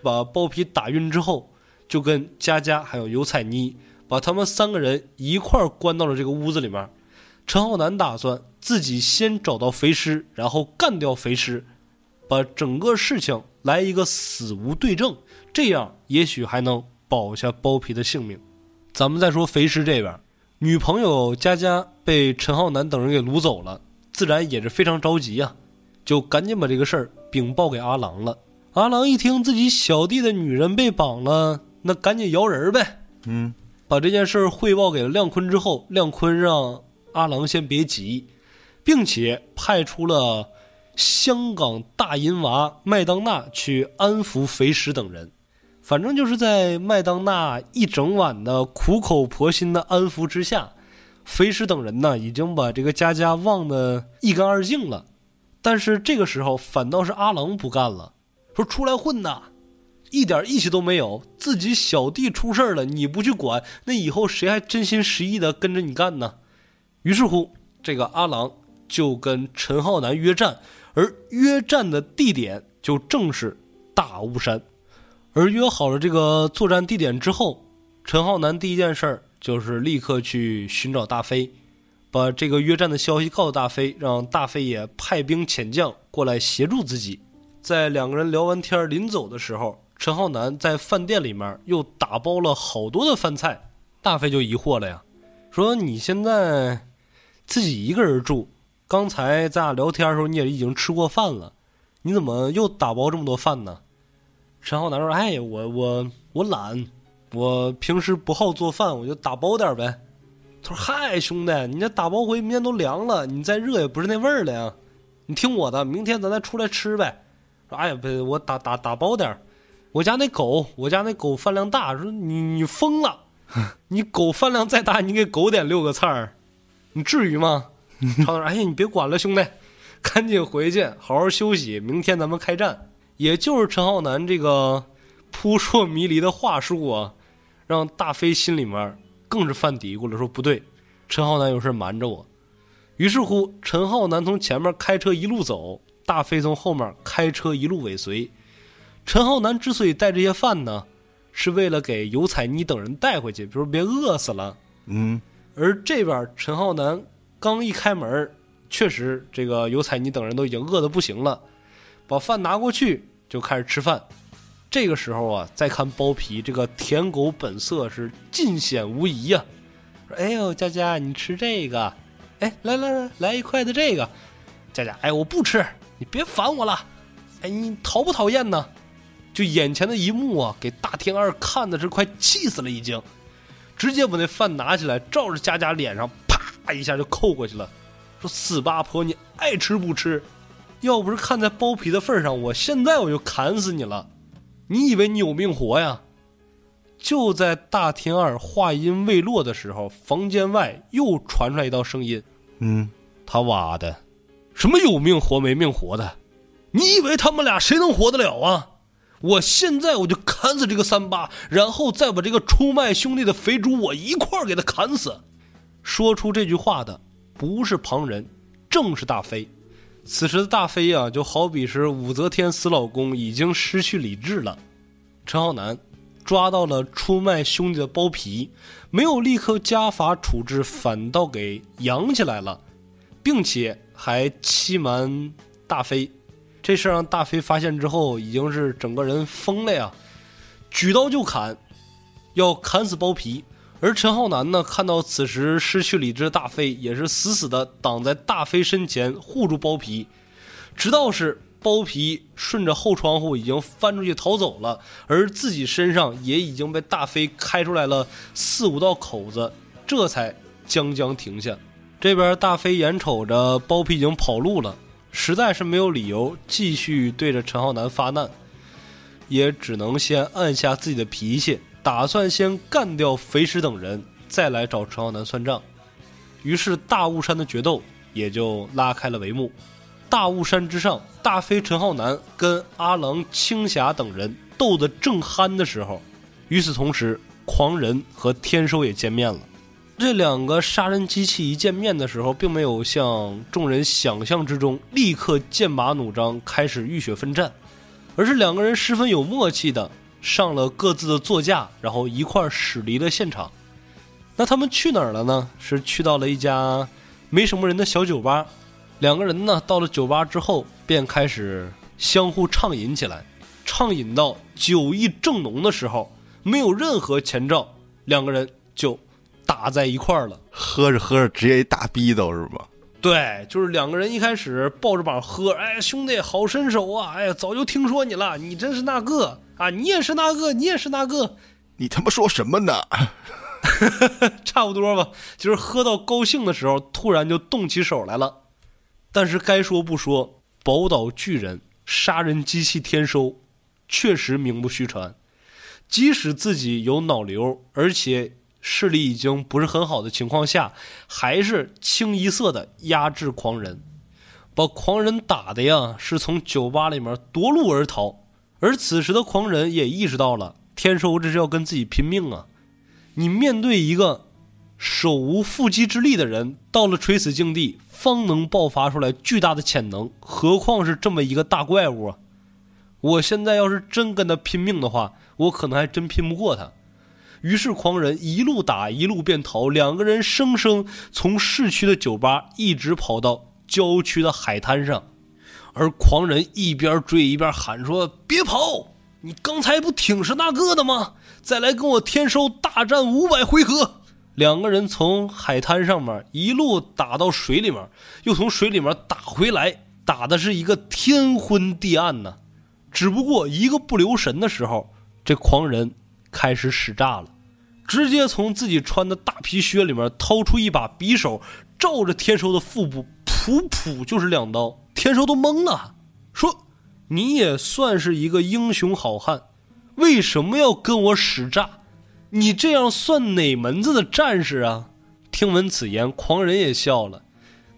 把包皮打晕之后，就跟佳佳还有尤彩妮，把他们三个人一块儿关到了这个屋子里面。陈浩南打算自己先找到肥尸，然后干掉肥尸，把整个事情来一个死无对证，这样也许还能。保下包皮的性命。咱们再说肥尸这边，女朋友佳佳被陈浩南等人给掳走了，自然也是非常着急呀，就赶紧把这个事儿禀报给阿郎了。阿郎一听自己小弟的女人被绑了，那赶紧摇人呗。嗯，把这件事儿汇报给了亮坤之后，亮坤让阿郎先别急，并且派出了香港大银娃麦当娜去安抚肥尸等人。反正就是在麦当娜一整晚的苦口婆心的安抚之下，肥尸等人呢已经把这个佳佳忘得一干二净了。但是这个时候反倒是阿郎不干了，说出来混呐，一点义气都没有。自己小弟出事了，你不去管，那以后谁还真心实意的跟着你干呢？于是乎，这个阿郎就跟陈浩南约战，而约战的地点就正是大雾山。而约好了这个作战地点之后，陈浩南第一件事儿就是立刻去寻找大飞，把这个约战的消息告诉大飞，让大飞也派兵遣将过来协助自己。在两个人聊完天临走的时候，陈浩南在饭店里面又打包了好多的饭菜，大飞就疑惑了呀，说你现在自己一个人住，刚才咱俩聊天的时候你也已经吃过饭了，你怎么又打包这么多饭呢？陈浩南说：“哎，我我我懒，我平时不好做饭，我就打包点呗。”他说：“嗨，兄弟，你这打包回明天都凉了，你再热也不是那味儿了呀。你听我的，明天咱再出来吃呗。”说：“哎呀，不，我打打打包点我家那狗，我家那狗饭量大。说你你疯了，你狗饭量再大，你给狗点六个菜儿，你至于吗？”陈浩南：“哎呀，你别管了，兄弟，赶紧回去好好休息，明天咱们开战。”也就是陈浩南这个扑朔迷离的话术啊，让大飞心里面更是犯嘀咕了，说不对，陈浩南有事瞒着我。于是乎，陈浩南从前面开车一路走，大飞从后面开车一路尾随。陈浩南之所以带这些饭呢，是为了给尤彩妮等人带回去，比如别饿死了。嗯。而这边陈浩南刚一开门，确实这个尤彩妮等人都已经饿得不行了，把饭拿过去。就开始吃饭，这个时候啊，再看包皮，这个舔狗本色是尽显无疑呀。说：“哎呦，佳佳，你吃这个？哎，来来来，来一筷子这个。”佳佳：“哎，我不吃，你别烦我了。哎，你讨不讨厌呢？”就眼前的一幕啊，给大天二看的是快气死了，已经，直接把那饭拿起来，照着佳佳脸上啪一下就扣过去了，说：“死八婆，你爱吃不吃？”要不是看在包皮的份上，我现在我就砍死你了！你以为你有命活呀？就在大天二话音未落的时候，房间外又传出来一道声音：“嗯，他娃的，什么有命活没命活的？你以为他们俩谁能活得了啊？我现在我就砍死这个三八，然后再把这个出卖兄弟的肥猪我一块儿给他砍死！”说出这句话的不是旁人，正是大飞。此时的大飞啊，就好比是武则天死老公，已经失去理智了。陈浩南抓到了出卖兄弟的包皮，没有立刻加法处置，反倒给养起来了，并且还欺瞒大飞。这事让大飞发现之后，已经是整个人疯了呀，举刀就砍，要砍死包皮。而陈浩南呢，看到此时失去理智的大飞，也是死死的挡在大飞身前护住包皮，直到是包皮顺着后窗户已经翻出去逃走了，而自己身上也已经被大飞开出来了四五道口子，这才将将停下。这边大飞眼瞅着包皮已经跑路了，实在是没有理由继续对着陈浩南发难，也只能先按下自己的脾气。打算先干掉肥石等人，再来找陈浩南算账。于是大雾山的决斗也就拉开了帷幕。大雾山之上，大飞陈浩南跟阿郎、青霞等人斗得正酣的时候，与此同时，狂人和天收也见面了。这两个杀人机器一见面的时候，并没有像众人想象之中立刻剑拔弩张，开始浴血奋战，而是两个人十分有默契的。上了各自的座驾，然后一块儿驶离了现场。那他们去哪儿了呢？是去到了一家没什么人的小酒吧。两个人呢，到了酒吧之后，便开始相互畅饮起来。畅饮到酒意正浓的时候，没有任何前兆，两个人就打在一块儿了。喝着喝着，直接一大逼斗是吧？对，就是两个人一开始抱着膀喝，哎，兄弟，好身手啊！哎呀，早就听说你了，你真是那个啊，你也是那个，你也是那个，你他妈说什么呢？差不多吧，就是喝到高兴的时候，突然就动起手来了。但是该说不说，宝岛巨人杀人机器天收，确实名不虚传。即使自己有脑瘤，而且。视力已经不是很好的情况下，还是清一色的压制狂人，把狂人打的呀，是从酒吧里面夺路而逃。而此时的狂人也意识到了，天收这是要跟自己拼命啊！你面对一个手无缚鸡之力的人，到了垂死境地，方能爆发出来巨大的潜能，何况是这么一个大怪物啊！我现在要是真跟他拼命的话，我可能还真拼不过他。于是，狂人一路打一路便逃，两个人生生从市区的酒吧一直跑到郊区的海滩上，而狂人一边追一边喊说：“别跑！你刚才不挺是那个的吗？再来跟我天收大战五百回合！”两个人从海滩上面一路打到水里面，又从水里面打回来，打的是一个天昏地暗呢。只不过一个不留神的时候，这狂人。开始使诈了，直接从自己穿的大皮靴里面掏出一把匕首，照着天收的腹部，噗噗就是两刀。天收都懵了，说：“你也算是一个英雄好汉，为什么要跟我使诈？你这样算哪门子的战士啊？”听闻此言，狂人也笑了：“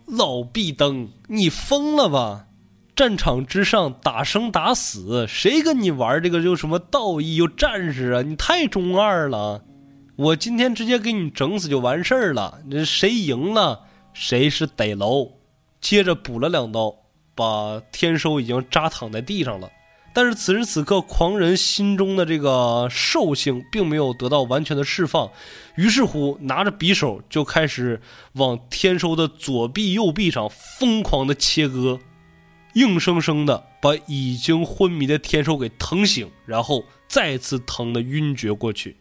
老壁灯，你疯了吧？”战场之上打生打死，谁跟你玩这个又什么道义又战士啊？你太中二了！我今天直接给你整死就完事儿了。这谁赢了，谁是得楼。接着补了两刀，把天收已经扎躺在地上了。但是此时此刻，狂人心中的这个兽性并没有得到完全的释放，于是乎拿着匕首就开始往天收的左臂、右臂上疯狂的切割。硬生生的把已经昏迷的天收给疼醒，然后再次疼得晕厥过去。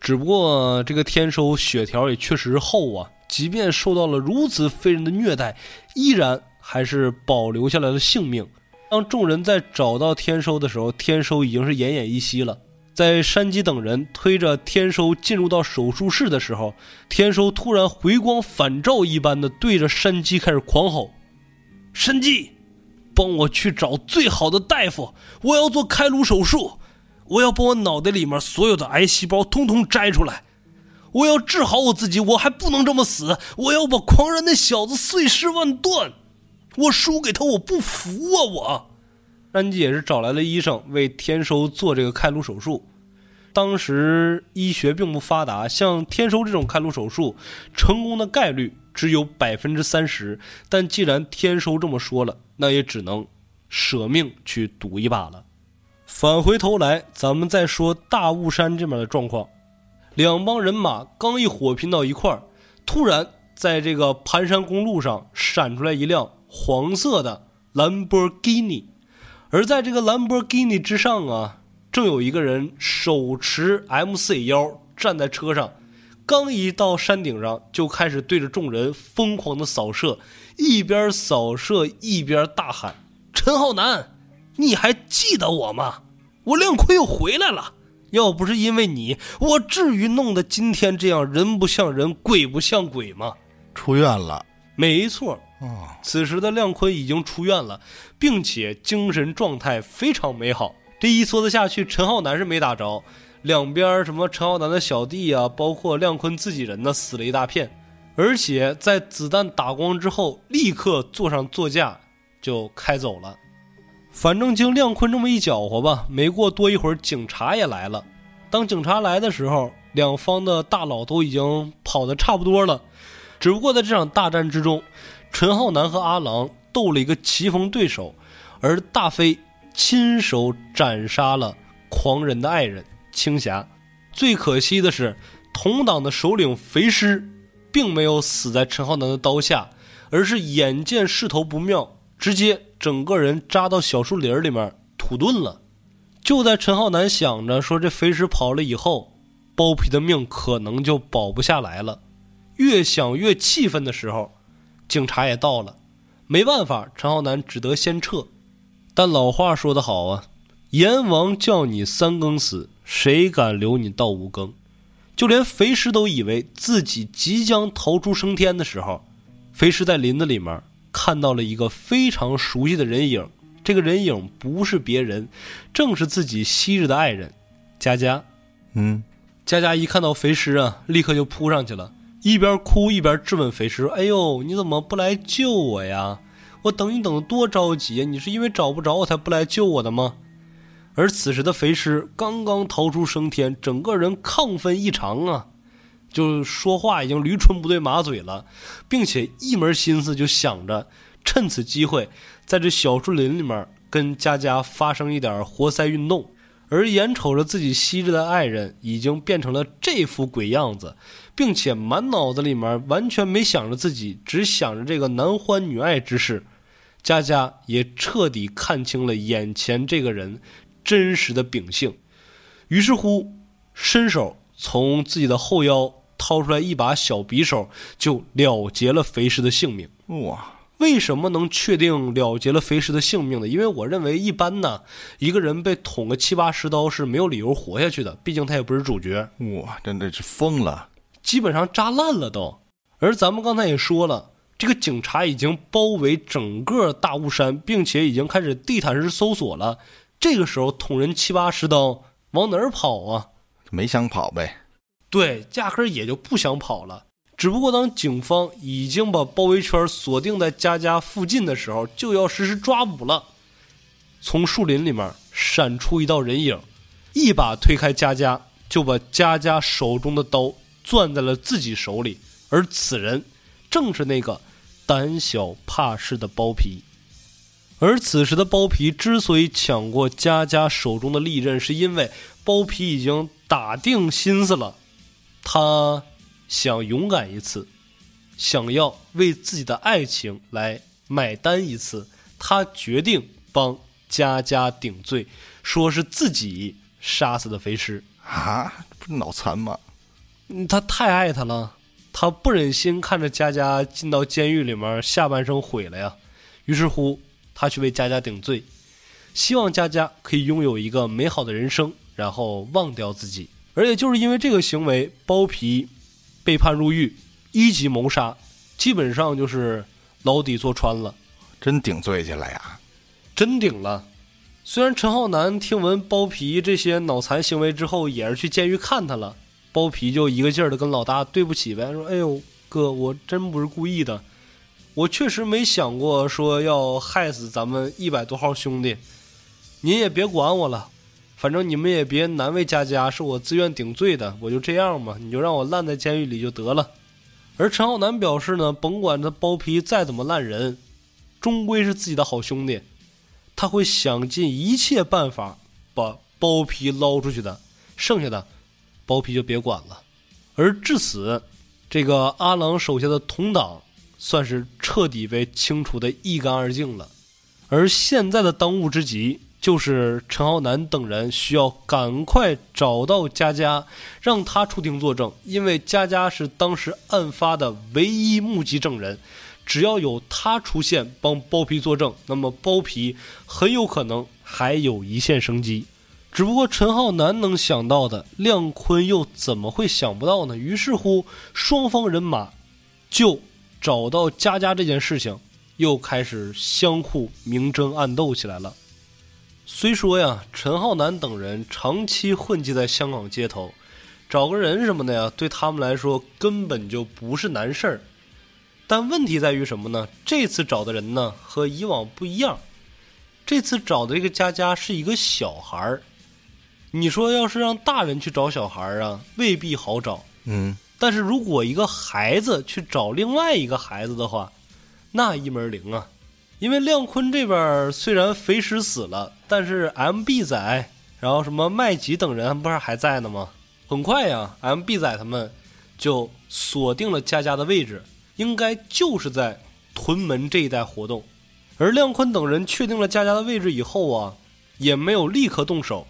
只不过这个天收血条也确实是厚啊，即便受到了如此非人的虐待，依然还是保留下来了性命。当众人在找到天收的时候，天收已经是奄奄一息了。在山鸡等人推着天收进入到手术室的时候，天收突然回光返照一般的对着山鸡开始狂吼：“山鸡！”帮我去找最好的大夫，我要做开颅手术，我要把我脑袋里面所有的癌细胞通通摘出来，我要治好我自己，我还不能这么死，我要把狂人那小子碎尸万段，我输给他我不服啊！我，安吉也是找来了医生为天收做这个开颅手术。当时医学并不发达，像天收这种开颅手术，成功的概率。只有百分之三十，但既然天收这么说了，那也只能舍命去赌一把了。返回头来，咱们再说大雾山这边的状况。两帮人马刚一火拼到一块儿，突然在这个盘山公路上闪出来一辆黄色的兰博基尼，而在这个兰博基尼之上啊，正有一个人手持 M 四幺站在车上。刚一到山顶上，就开始对着众人疯狂的扫射，一边扫射一边大喊：“陈浩南，你还记得我吗？我亮坤又回来了！要不是因为你，我至于弄得今天这样人不像人，鬼不像鬼吗？”出院了。没错，哦，此时的亮坤已经出院了，并且精神状态非常美好。这一梭子下去，陈浩南是没打着，两边什么陈浩南的小弟啊，包括亮坤自己人呢，死了一大片。而且在子弹打光之后，立刻坐上座驾就开走了。反正经亮坤这么一搅和吧，没过多一会儿，警察也来了。当警察来的时候，两方的大佬都已经跑得差不多了。只不过在这场大战之中，陈浩南和阿郎斗了一个棋逢对手，而大飞亲手斩杀了狂人的爱人青霞。最可惜的是，同党的首领肥师并没有死在陈浩南的刀下，而是眼见势头不妙，直接整个人扎到小树林里面土遁了。就在陈浩南想着说这肥师跑了以后，包皮的命可能就保不下来了。越想越气愤的时候，警察也到了。没办法，陈浩南只得先撤。但老话说得好啊，阎王叫你三更死，谁敢留你到五更？就连肥师都以为自己即将逃出升天的时候，肥师在林子里面看到了一个非常熟悉的人影。这个人影不是别人，正是自己昔日的爱人佳佳。嗯，佳佳一看到肥师啊，立刻就扑上去了。一边哭一边质问肥师：“哎呦，你怎么不来救我呀？我等你等的多着急啊！你是因为找不着我才不来救我的吗？”而此时的肥尸刚刚逃出升天，整个人亢奋异常啊，就说话已经驴唇不对马嘴了，并且一门心思就想着趁此机会，在这小树林里面跟佳佳发生一点活塞运动。而眼瞅着自己昔日的爱人已经变成了这副鬼样子，并且满脑子里面完全没想着自己，只想着这个男欢女爱之事，佳佳也彻底看清了眼前这个人真实的秉性，于是乎，伸手从自己的后腰掏出来一把小匕首，就了结了肥师的性命。哇！为什么能确定了结了肥师的性命呢？因为我认为，一般呢，一个人被捅个七八十刀是没有理由活下去的，毕竟他也不是主角。哇，真的是疯了，基本上扎烂了都。而咱们刚才也说了，这个警察已经包围整个大雾山，并且已经开始地毯式搜索了。这个时候捅人七八十刀，往哪儿跑啊？没想跑呗。对，压根儿也就不想跑了。只不过，当警方已经把包围圈锁定在佳佳附近的时候，就要实施抓捕了。从树林里面闪出一道人影，一把推开佳佳，就把佳佳手中的刀攥在了自己手里。而此人正是那个胆小怕事的包皮。而此时的包皮之所以抢过佳佳手中的利刃，是因为包皮已经打定心思了，他。想勇敢一次，想要为自己的爱情来买单一次，他决定帮佳佳顶罪，说是自己杀死的肥尸啊！不是脑残吗？他太爱她了，他不忍心看着佳佳进到监狱里面，下半生毁了呀。于是乎，他去为佳佳顶罪，希望佳佳可以拥有一个美好的人生，然后忘掉自己。而也就是因为这个行为，包皮。被判入狱，一级谋杀，基本上就是牢底坐穿了。真顶罪去了呀！真顶了。虽然陈浩南听闻包皮这些脑残行为之后，也是去监狱看他了，包皮就一个劲儿的跟老大对不起呗，说：“哎呦哥，我真不是故意的，我确实没想过说要害死咱们一百多号兄弟，您也别管我了。”反正你们也别难为佳佳，是我自愿顶罪的，我就这样吧，你就让我烂在监狱里就得了。而陈浩南表示呢，甭管他包皮再怎么烂人，终归是自己的好兄弟，他会想尽一切办法把包皮捞出去的，剩下的包皮就别管了。而至此，这个阿郎手下的同党算是彻底被清除的一干二净了。而现在的当务之急。就是陈浩南等人需要赶快找到佳佳，让他出庭作证，因为佳佳是当时案发的唯一目击证人。只要有他出现帮包皮作证，那么包皮很有可能还有一线生机。只不过陈浩南能想到的，亮坤又怎么会想不到呢？于是乎，双方人马就找到佳佳这件事情，又开始相互明争暗斗起来了。虽说呀，陈浩南等人长期混迹在香港街头，找个人什么的呀，对他们来说根本就不是难事儿。但问题在于什么呢？这次找的人呢和以往不一样，这次找的这个佳佳是一个小孩儿。你说要是让大人去找小孩儿啊，未必好找。嗯，但是如果一个孩子去找另外一个孩子的话，那一门灵啊。因为亮坤这边虽然肥尸死了，但是 M B 仔，然后什么麦吉等人不是还在呢吗？很快呀，M B 仔他们就锁定了佳佳的位置。应该就是在屯门这一带活动，而亮坤等人确定了佳佳的位置以后啊，也没有立刻动手，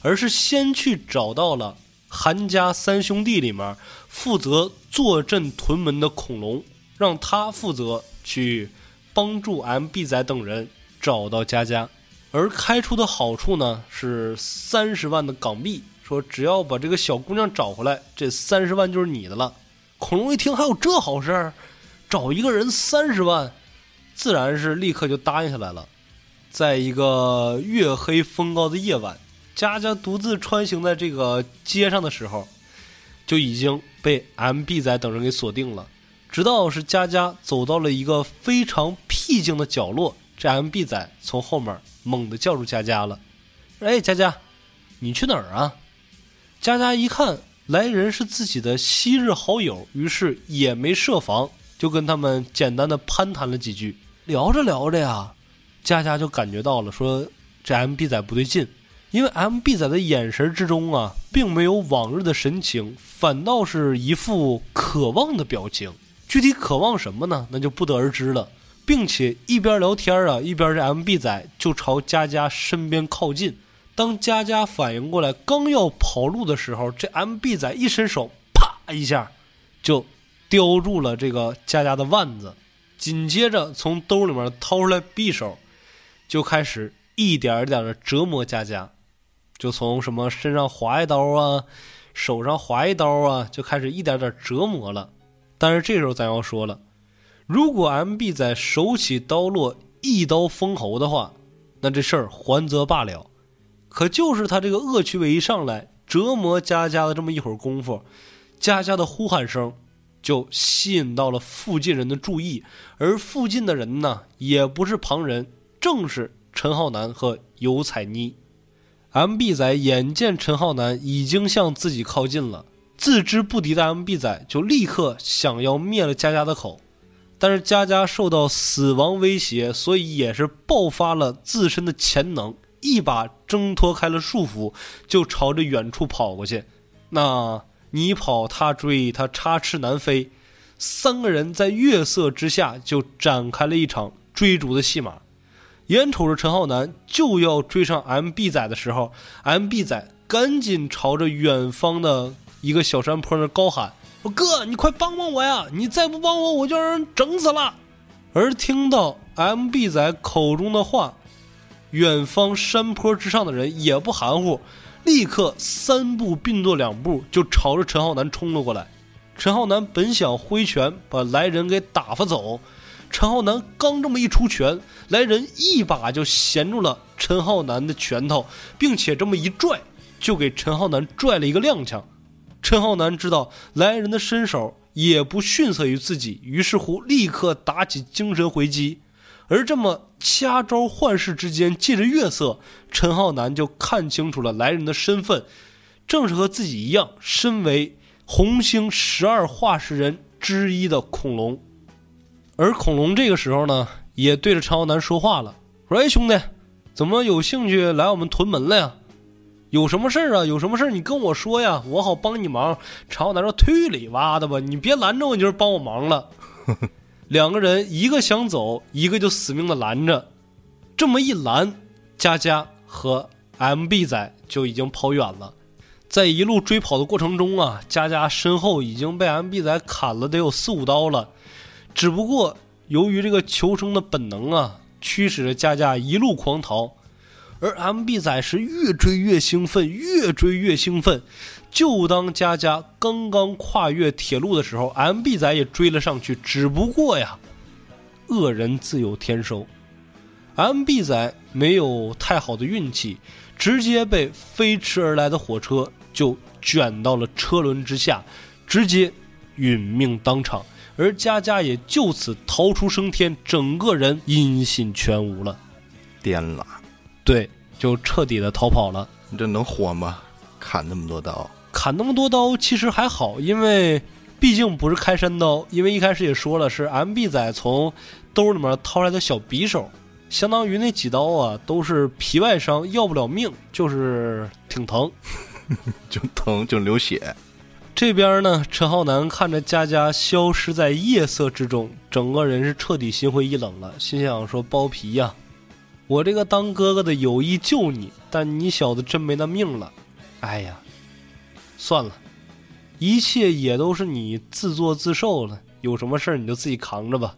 而是先去找到了韩家三兄弟里面负责坐镇屯门的恐龙，让他负责去帮助 M B 仔等人找到佳佳，而开出的好处呢是三十万的港币，说只要把这个小姑娘找回来，这三十万就是你的了。恐龙一听还有这好事儿，找一个人三十万，自然是立刻就答应下来了。在一个月黑风高的夜晚，佳佳独自穿行在这个街上的时候，就已经被 M B 仔等人给锁定了。直到是佳佳走到了一个非常僻静的角落，这 M B 仔从后面猛地叫住佳佳了：“哎，佳佳，你去哪儿啊？”佳佳一看。来人是自己的昔日好友，于是也没设防，就跟他们简单的攀谈了几句。聊着聊着呀，佳佳就感觉到了，说这 M B 仔不对劲，因为 M B 仔的眼神之中啊，并没有往日的神情，反倒是一副渴望的表情。具体渴望什么呢？那就不得而知了。并且一边聊天啊，一边这 M B 仔就朝佳佳身边靠近。当佳佳反应过来，刚要跑路的时候，这 M B 仔一伸手，啪一下，就叼住了这个佳佳的腕子，紧接着从兜里面掏出来匕首，就开始一点一点的折磨佳佳，就从什么身上划一刀啊，手上划一刀啊，就开始一点点折磨了。但是这时候咱要说了，如果 M B 在手起刀落，一刀封喉的话，那这事儿还则罢了。可就是他这个恶趣味一上来，折磨佳佳的这么一会儿功夫，佳佳的呼喊声就吸引到了附近人的注意，而附近的人呢，也不是旁人，正是陈浩南和尤彩妮。M B 仔眼见陈浩南已经向自己靠近了，自知不敌的 M B 仔就立刻想要灭了佳佳的口，但是佳佳受到死亡威胁，所以也是爆发了自身的潜能。一把挣脱开了束缚，就朝着远处跑过去。那你跑，他追，他插翅难飞。三个人在月色之下就展开了一场追逐的戏码。眼瞅着陈浩南就要追上 M B 仔的时候，M B 仔赶紧朝着远方的一个小山坡那高喊：“哥，你快帮帮我呀！你再不帮我，我就让人整死了。”而听到 M B 仔口中的话。远方山坡之上的人也不含糊，立刻三步并作两步就朝着陈浩南冲了过来。陈浩南本想挥拳把来人给打发走，陈浩南刚这么一出拳，来人一把就衔住了陈浩南的拳头，并且这么一拽，就给陈浩南拽了一个踉跄。陈浩南知道来人的身手也不逊色于自己，于是乎立刻打起精神回击。而这么掐招换式之间，借着月色，陈浩南就看清楚了来人的身份，正是和自己一样，身为红星十二化石人之一的恐龙。而恐龙这个时候呢，也对着陈浩南说话了，说：“哎，兄弟，怎么有兴趣来我们屯门了呀？有什么事儿啊？有什么事儿你跟我说呀，我好帮你忙。”陈浩南说：“忒里哇的吧，你别拦着我，你就是帮我忙了。”两个人，一个想走，一个就死命的拦着。这么一拦，佳佳和 MB 仔就已经跑远了。在一路追跑的过程中啊，佳佳身后已经被 MB 仔砍了得有四五刀了。只不过由于这个求生的本能啊，驱使着佳佳一路狂逃，而 MB 仔是越追越兴奋，越追越兴奋。就当佳佳刚刚跨越铁路的时候，MB 仔也追了上去。只不过呀，恶人自有天收，MB 仔没有太好的运气，直接被飞驰而来的火车就卷到了车轮之下，直接殒命当场。而佳佳也就此逃出升天，整个人音信全无了，颠了，对，就彻底的逃跑了。你这能活吗？砍那么多刀，砍那么多刀其实还好，因为毕竟不是开山刀。因为一开始也说了，是 MB 仔从兜里面掏出来的小匕首，相当于那几刀啊都是皮外伤，要不了命，就是挺疼，就疼就流血。这边呢，陈浩南看着佳佳消失在夜色之中，整个人是彻底心灰意冷了，心想说：“包皮呀，我这个当哥哥的有意救你，但你小子真没那命了。哎呀，算了，一切也都是你自作自受了，有什么事儿你就自己扛着吧。”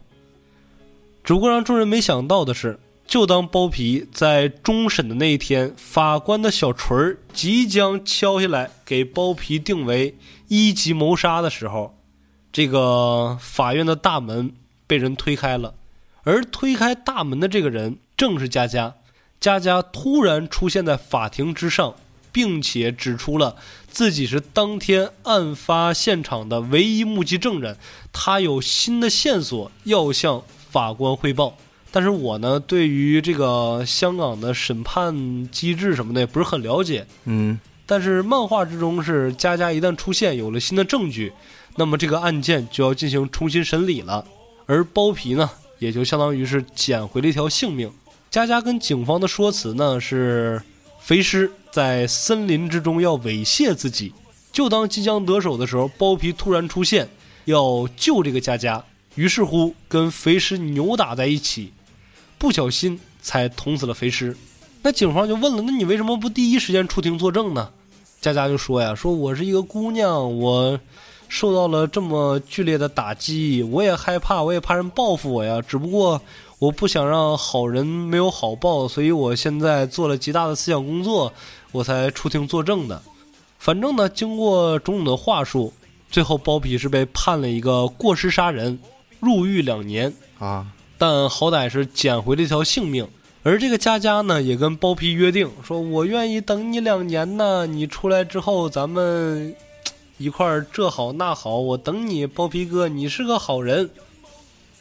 只不过让众人没想到的是。就当包皮在终审的那一天，法官的小锤儿即将敲下来给包皮定为一级谋杀的时候，这个法院的大门被人推开了，而推开大门的这个人正是佳佳。佳佳突然出现在法庭之上，并且指出了自己是当天案发现场的唯一目击证人，他有新的线索要向法官汇报。但是我呢，对于这个香港的审判机制什么的也不是很了解。嗯，但是漫画之中是佳佳一旦出现，有了新的证据，那么这个案件就要进行重新审理了，而包皮呢，也就相当于是捡回了一条性命。佳佳跟警方的说辞呢是，肥尸在森林之中要猥亵自己，就当即将得手的时候，包皮突然出现，要救这个佳佳，于是乎跟肥尸扭打在一起。不小心才捅死了肥尸，那警方就问了：那你为什么不第一时间出庭作证呢？佳佳就说呀：说我是一个姑娘，我受到了这么剧烈的打击，我也害怕，我也怕人报复我呀。只不过我不想让好人没有好报，所以我现在做了极大的思想工作，我才出庭作证的。反正呢，经过种种的话术，最后包皮是被判了一个过失杀人，入狱两年啊。但好歹是捡回了一条性命，而这个佳佳呢，也跟包皮约定，说我愿意等你两年呢，你出来之后，咱们一块儿这好那好，我等你，包皮哥，你是个好人。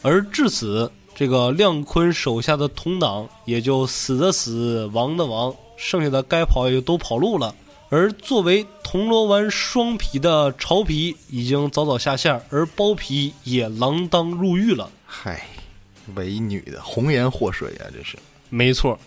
而至此，这个亮坤手下的同党也就死的死，亡的亡，剩下的该跑也就都跑路了。而作为铜锣湾双皮的潮皮已经早早下线，而包皮也锒铛入狱了。嗨。唯女的红颜祸水啊，这是没错。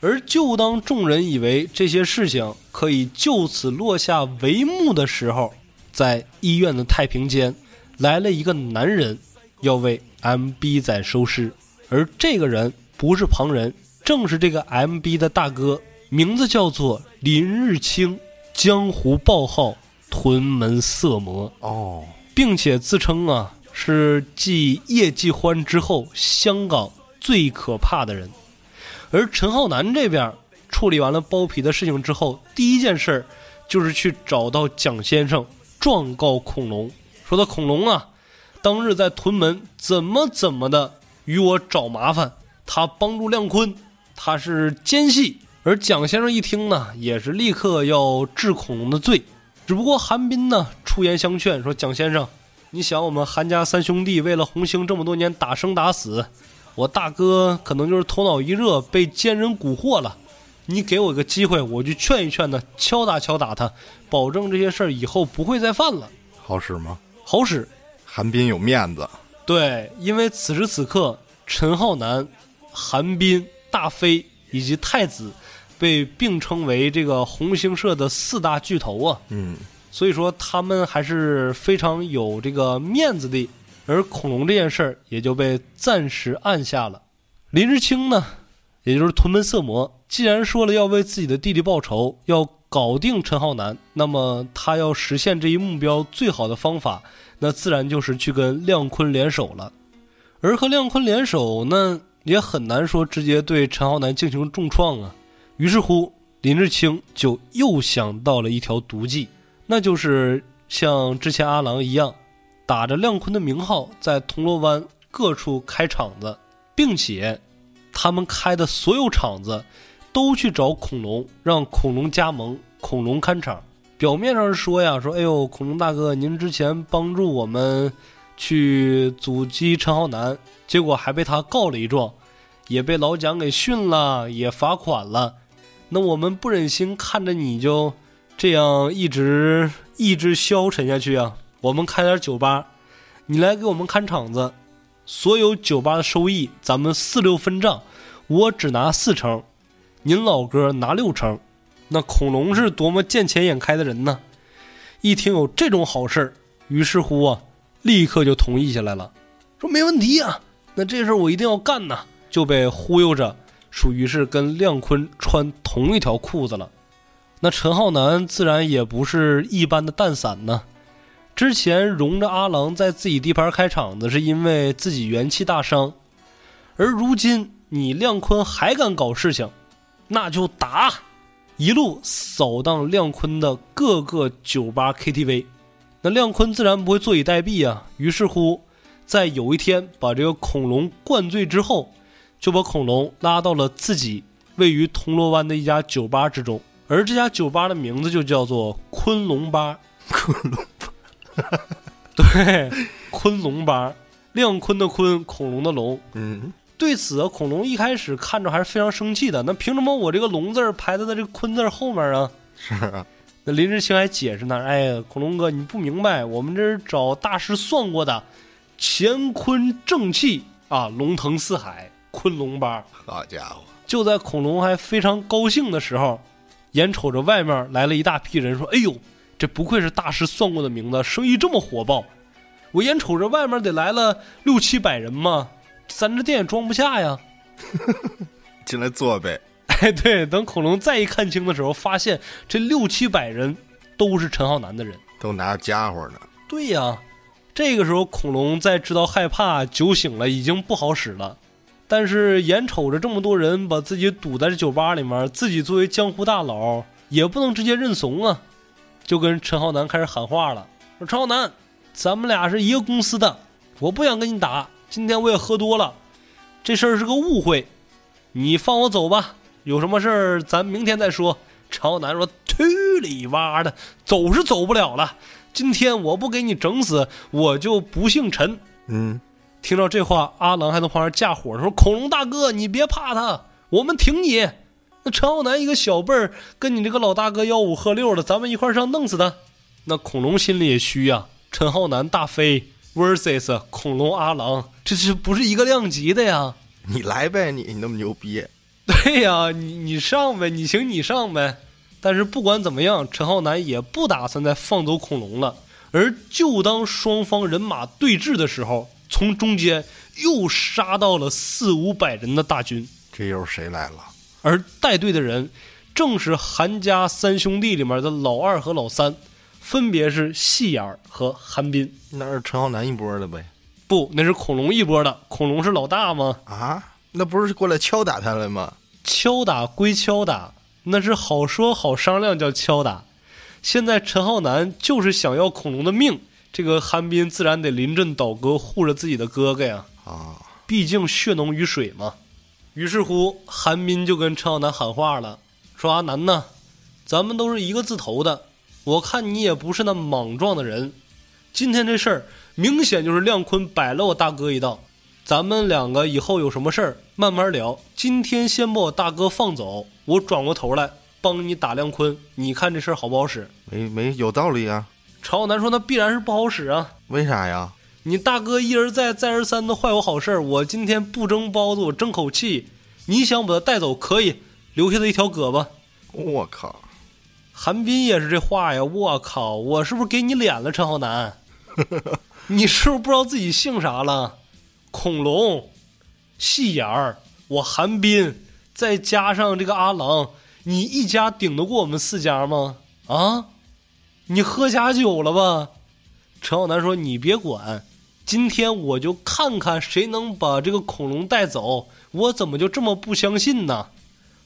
而就当众人以为这些事情可以就此落下帷幕的时候，在医院的太平间来了一个男人，要为 MB 仔收尸。而这个人不是旁人，正是这个 MB 的大哥，名字叫做林日清，江湖报号屯门色魔哦，并且自称啊。是继叶继欢之后，香港最可怕的人。而陈浩南这边处理完了包皮的事情之后，第一件事儿就是去找到蒋先生，状告恐龙，说他恐龙啊，当日在屯门怎么怎么的与我找麻烦，他帮助亮坤，他是奸细。而蒋先生一听呢，也是立刻要治恐龙的罪。只不过韩冰呢出言相劝，说蒋先生。你想，我们韩家三兄弟为了红星这么多年打生打死，我大哥可能就是头脑一热被奸人蛊惑了。你给我个机会，我就劝一劝他，敲打敲打他，保证这些事儿以后不会再犯了。好使吗？好使。韩冰有面子。对，因为此时此刻，陈浩南、韩冰、大飞以及太子被并称为这个红星社的四大巨头啊。嗯。所以说他们还是非常有这个面子的，而恐龙这件事儿也就被暂时按下了。林志清呢，也就是屯门色魔，既然说了要为自己的弟弟报仇，要搞定陈浩南，那么他要实现这一目标最好的方法，那自然就是去跟亮坤联手了。而和亮坤联手，那也很难说直接对陈浩南进行重创啊。于是乎，林志清就又想到了一条毒计，那就是像之前阿郎一样，打着亮坤的名号，在铜锣湾各处开场子，并且他们开的所有场子都去找恐龙，让恐龙加盟，恐龙看场。表面上是说呀，说哎呦，恐龙大哥，您之前帮助我们去阻击陈浩南，结果还被他告了一状，也被老蒋给训了，也罚款了。那我们不忍心看着你就这样一直意志消沉下去啊！我们开点酒吧，你来给我们看场子，所有酒吧的收益咱们四六分账，我只拿四成，您老哥拿六成。那恐龙是多么见钱眼开的人呢？一听有这种好事，于是乎啊，立刻就同意下来了，说没问题啊，那这事儿我一定要干呐，就被忽悠着。属于是跟亮坤穿同一条裤子了，那陈浩南自然也不是一般的蛋散呢。之前容着阿郎在自己地盘开场子，是因为自己元气大伤，而如今你亮坤还敢搞事情，那就打，一路扫荡亮坤的各个酒吧 KTV。那亮坤自然不会坐以待毙啊，于是乎，在有一天把这个恐龙灌醉之后。就把恐龙拉到了自己位于铜锣湾的一家酒吧之中，而这家酒吧的名字就叫做昆龙吧。昆龙吧，对，昆龙八，亮坤的坤，恐龙的龙。嗯，对此啊，恐龙一开始看着还是非常生气的。那凭什么我这个龙字排在这个坤字后面啊？是啊。那林志清还解释呢，哎，恐龙哥，你不明白，我们这是找大师算过的，乾坤正气啊，龙腾四海。昆龙八，好家伙！就在恐龙还非常高兴的时候，眼瞅着外面来了一大批人，说：“哎呦，这不愧是大师算过的名字，生意这么火爆。我眼瞅着外面得来了六七百人嘛，咱这店也装不下呀。进来坐呗。哎，对，等恐龙再一看清的时候，发现这六七百人都是陈浩南的人，都拿着家伙呢。对呀，这个时候恐龙在知道害怕、酒醒了，已经不好使了。但是眼瞅着这么多人把自己堵在这酒吧里面，自己作为江湖大佬也不能直接认怂啊，就跟陈浩南开始喊话了：“说陈浩南，咱们俩是一个公司的，我不想跟你打。今天我也喝多了，这事儿是个误会，你放我走吧。有什么事儿咱明天再说。”陈浩南说：“去你妈的，走是走不了了。今天我不给你整死，我就不姓陈。”嗯。听到这话，阿郎还在旁边架火说：“恐龙大哥，你别怕他，我们挺你。那陈浩南一个小辈儿，跟你这个老大哥吆五喝六的，咱们一块上弄死他。那恐龙心里也虚呀。陈浩南大飞 versus 恐龙阿郎，这是不是一个量级的呀？你来呗，你你那么牛逼。对呀，你你上呗，你行你上呗。但是不管怎么样，陈浩南也不打算再放走恐龙了。而就当双方人马对峙的时候。从中间又杀到了四五百人的大军，这又是谁来了？而带队的人正是韩家三兄弟里面的老二和老三，分别是细眼儿和韩斌。那是陈浩南一波的呗？不，那是恐龙一波的。恐龙是老大吗？啊，那不是过来敲打他了吗？敲打归敲打，那是好说好商量叫敲打。现在陈浩南就是想要恐龙的命。这个韩斌自然得临阵倒戈，护着自己的哥哥呀！啊，毕竟血浓于水嘛。于是乎，韩冰就跟陈浩南喊话了，说：“阿南呐，咱们都是一个字头的，我看你也不是那莽撞的人。今天这事儿明显就是亮坤摆了我大哥一道，咱们两个以后有什么事儿慢慢聊。今天先把我大哥放走，我转过头来帮你打亮坤，你看这事儿好不好使？没没有道理啊！”陈浩南说：“那必然是不好使啊！为啥呀？你大哥一而再、再而三的坏我好事儿，我今天不蒸包子，我争口气。你想把他带走可以，留下他一条胳膊。我靠！韩冰也是这话呀！我靠！我是不是给你脸了，陈浩南？你是不是不知道自己姓啥了？恐龙，细眼儿，我韩冰，再加上这个阿郎，你一家顶得过我们四家吗？啊，你喝假酒了吧？陈浩南说：“你别管，今天我就看看谁能把这个恐龙带走。我怎么就这么不相信呢？”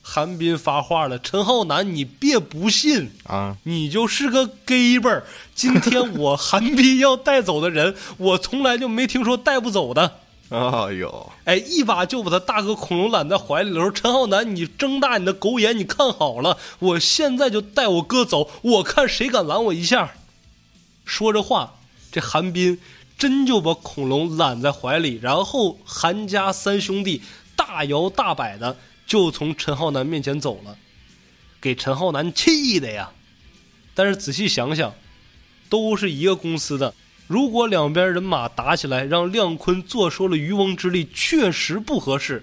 韩冰发话了：“陈浩南，你别不信啊，你就是个 gay 儿？今天我韩冰要带走的人，我从来就没听说带不走的。”哎呦，哎，一把就把他大哥恐龙揽在怀里了，说，陈浩南，你睁大你的狗眼，你看好了，我现在就带我哥走，我看谁敢拦我一下。说着话，这韩冰真就把恐龙揽在怀里，然后韩家三兄弟大摇大摆的。就从陈浩南面前走了，给陈浩南气的呀！但是仔细想想，都是一个公司的，如果两边人马打起来，让亮坤坐收了渔翁之利，确实不合适。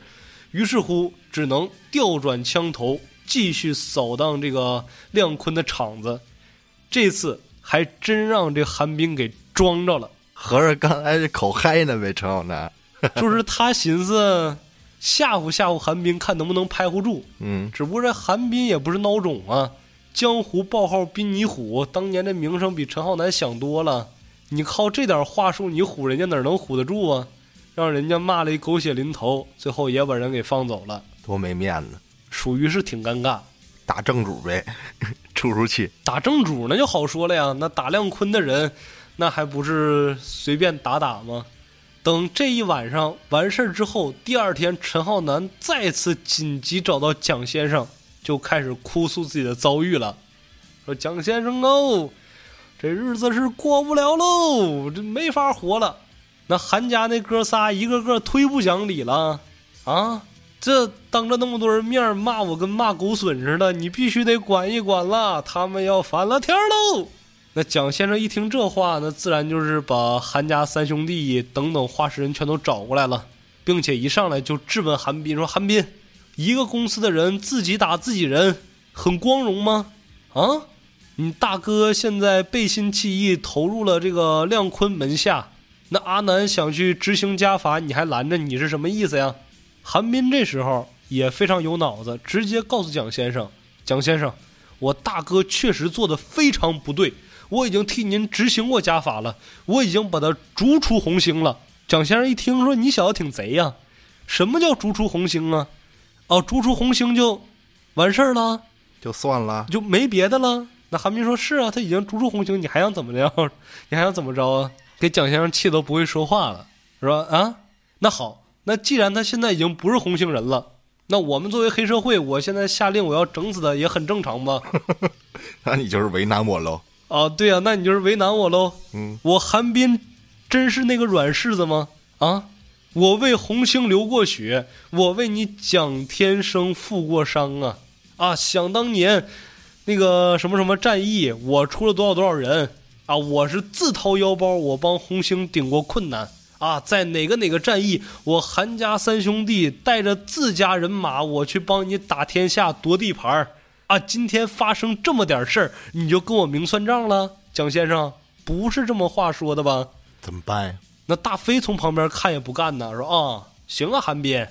于是乎，只能调转枪头，继续扫荡这个亮坤的场子。这次还真让这韩冰给装着了。合着刚才这口嗨呢呗，陈浩南，就是他寻思。吓唬吓唬韩冰，看能不能拍唬住。嗯，只不过这韩冰也不是孬种啊，江湖报号滨泥虎，当年这名声比陈浩南响多了。你靠这点话术，你唬人家哪能唬得住啊？让人家骂了一狗血淋头，最后也把人给放走了，多没面子，属于是挺尴尬。打正主呗，出出气。打正主那就好说了呀，那打亮坤的人，那还不是随便打打吗？等这一晚上完事儿之后，第二天陈浩南再次紧急找到蒋先生，就开始哭诉自己的遭遇了。说：“蒋先生哦，这日子是过不了喽，这没法活了。那韩家那哥仨一个个忒不讲理了啊！这当着那么多人面骂我，跟骂狗损似的，你必须得管一管了，他们要翻了天喽！”那蒋先生一听这话，那自然就是把韩家三兄弟等等话事人全都找过来了，并且一上来就质问韩斌说：“韩斌，一个公司的人自己打自己人，很光荣吗？啊，你大哥现在背信弃义，投入了这个亮坤门下，那阿南想去执行家法，你还拦着，你是什么意思呀？”韩斌这时候也非常有脑子，直接告诉蒋先生：“蒋先生，我大哥确实做的非常不对。”我已经替您执行过家法了，我已经把他逐出红星了。蒋先生一听说你小子挺贼呀，什么叫逐出红星啊？哦，逐出红星就完事儿了，就算了，就没别的了。那韩冰说：“是啊，他已经逐出红星，你还想怎么着？你还想怎么着啊？”给蒋先生气都不会说话了，是吧？啊，那好，那既然他现在已经不是红星人了，那我们作为黑社会，我现在下令我要整死他也很正常吧？那你就是为难我喽。啊，对呀，那你就是为难我喽。嗯，我韩冰真是那个软柿子吗？啊，我为红星流过血，我为你蒋天生负过伤啊！啊，想当年那个什么什么战役，我出了多少多少人啊？我是自掏腰包，我帮红星顶过困难啊！在哪个哪个战役，我韩家三兄弟带着自家人马，我去帮你打天下夺地盘儿。啊，今天发生这么点事儿，你就跟我明算账了，蒋先生，不是这么话说的吧？怎么办呀？那大飞从旁边看也不干呢，说啊，行啊，韩斌，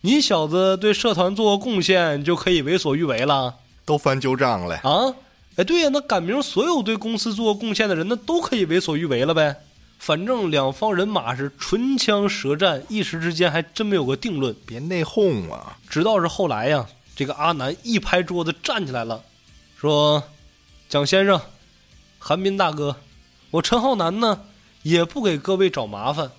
你小子对社团做过贡献，就可以为所欲为了，都翻旧账了啊？哎，对呀，那赶明所有对公司做过贡献的人，那都可以为所欲为了呗。反正两方人马是唇枪舌战，一时之间还真没有个定论。别内讧啊！直到是后来呀。这个阿南一拍桌子站起来了，说：“蒋先生，韩斌大哥，我陈浩南呢也不给各位找麻烦。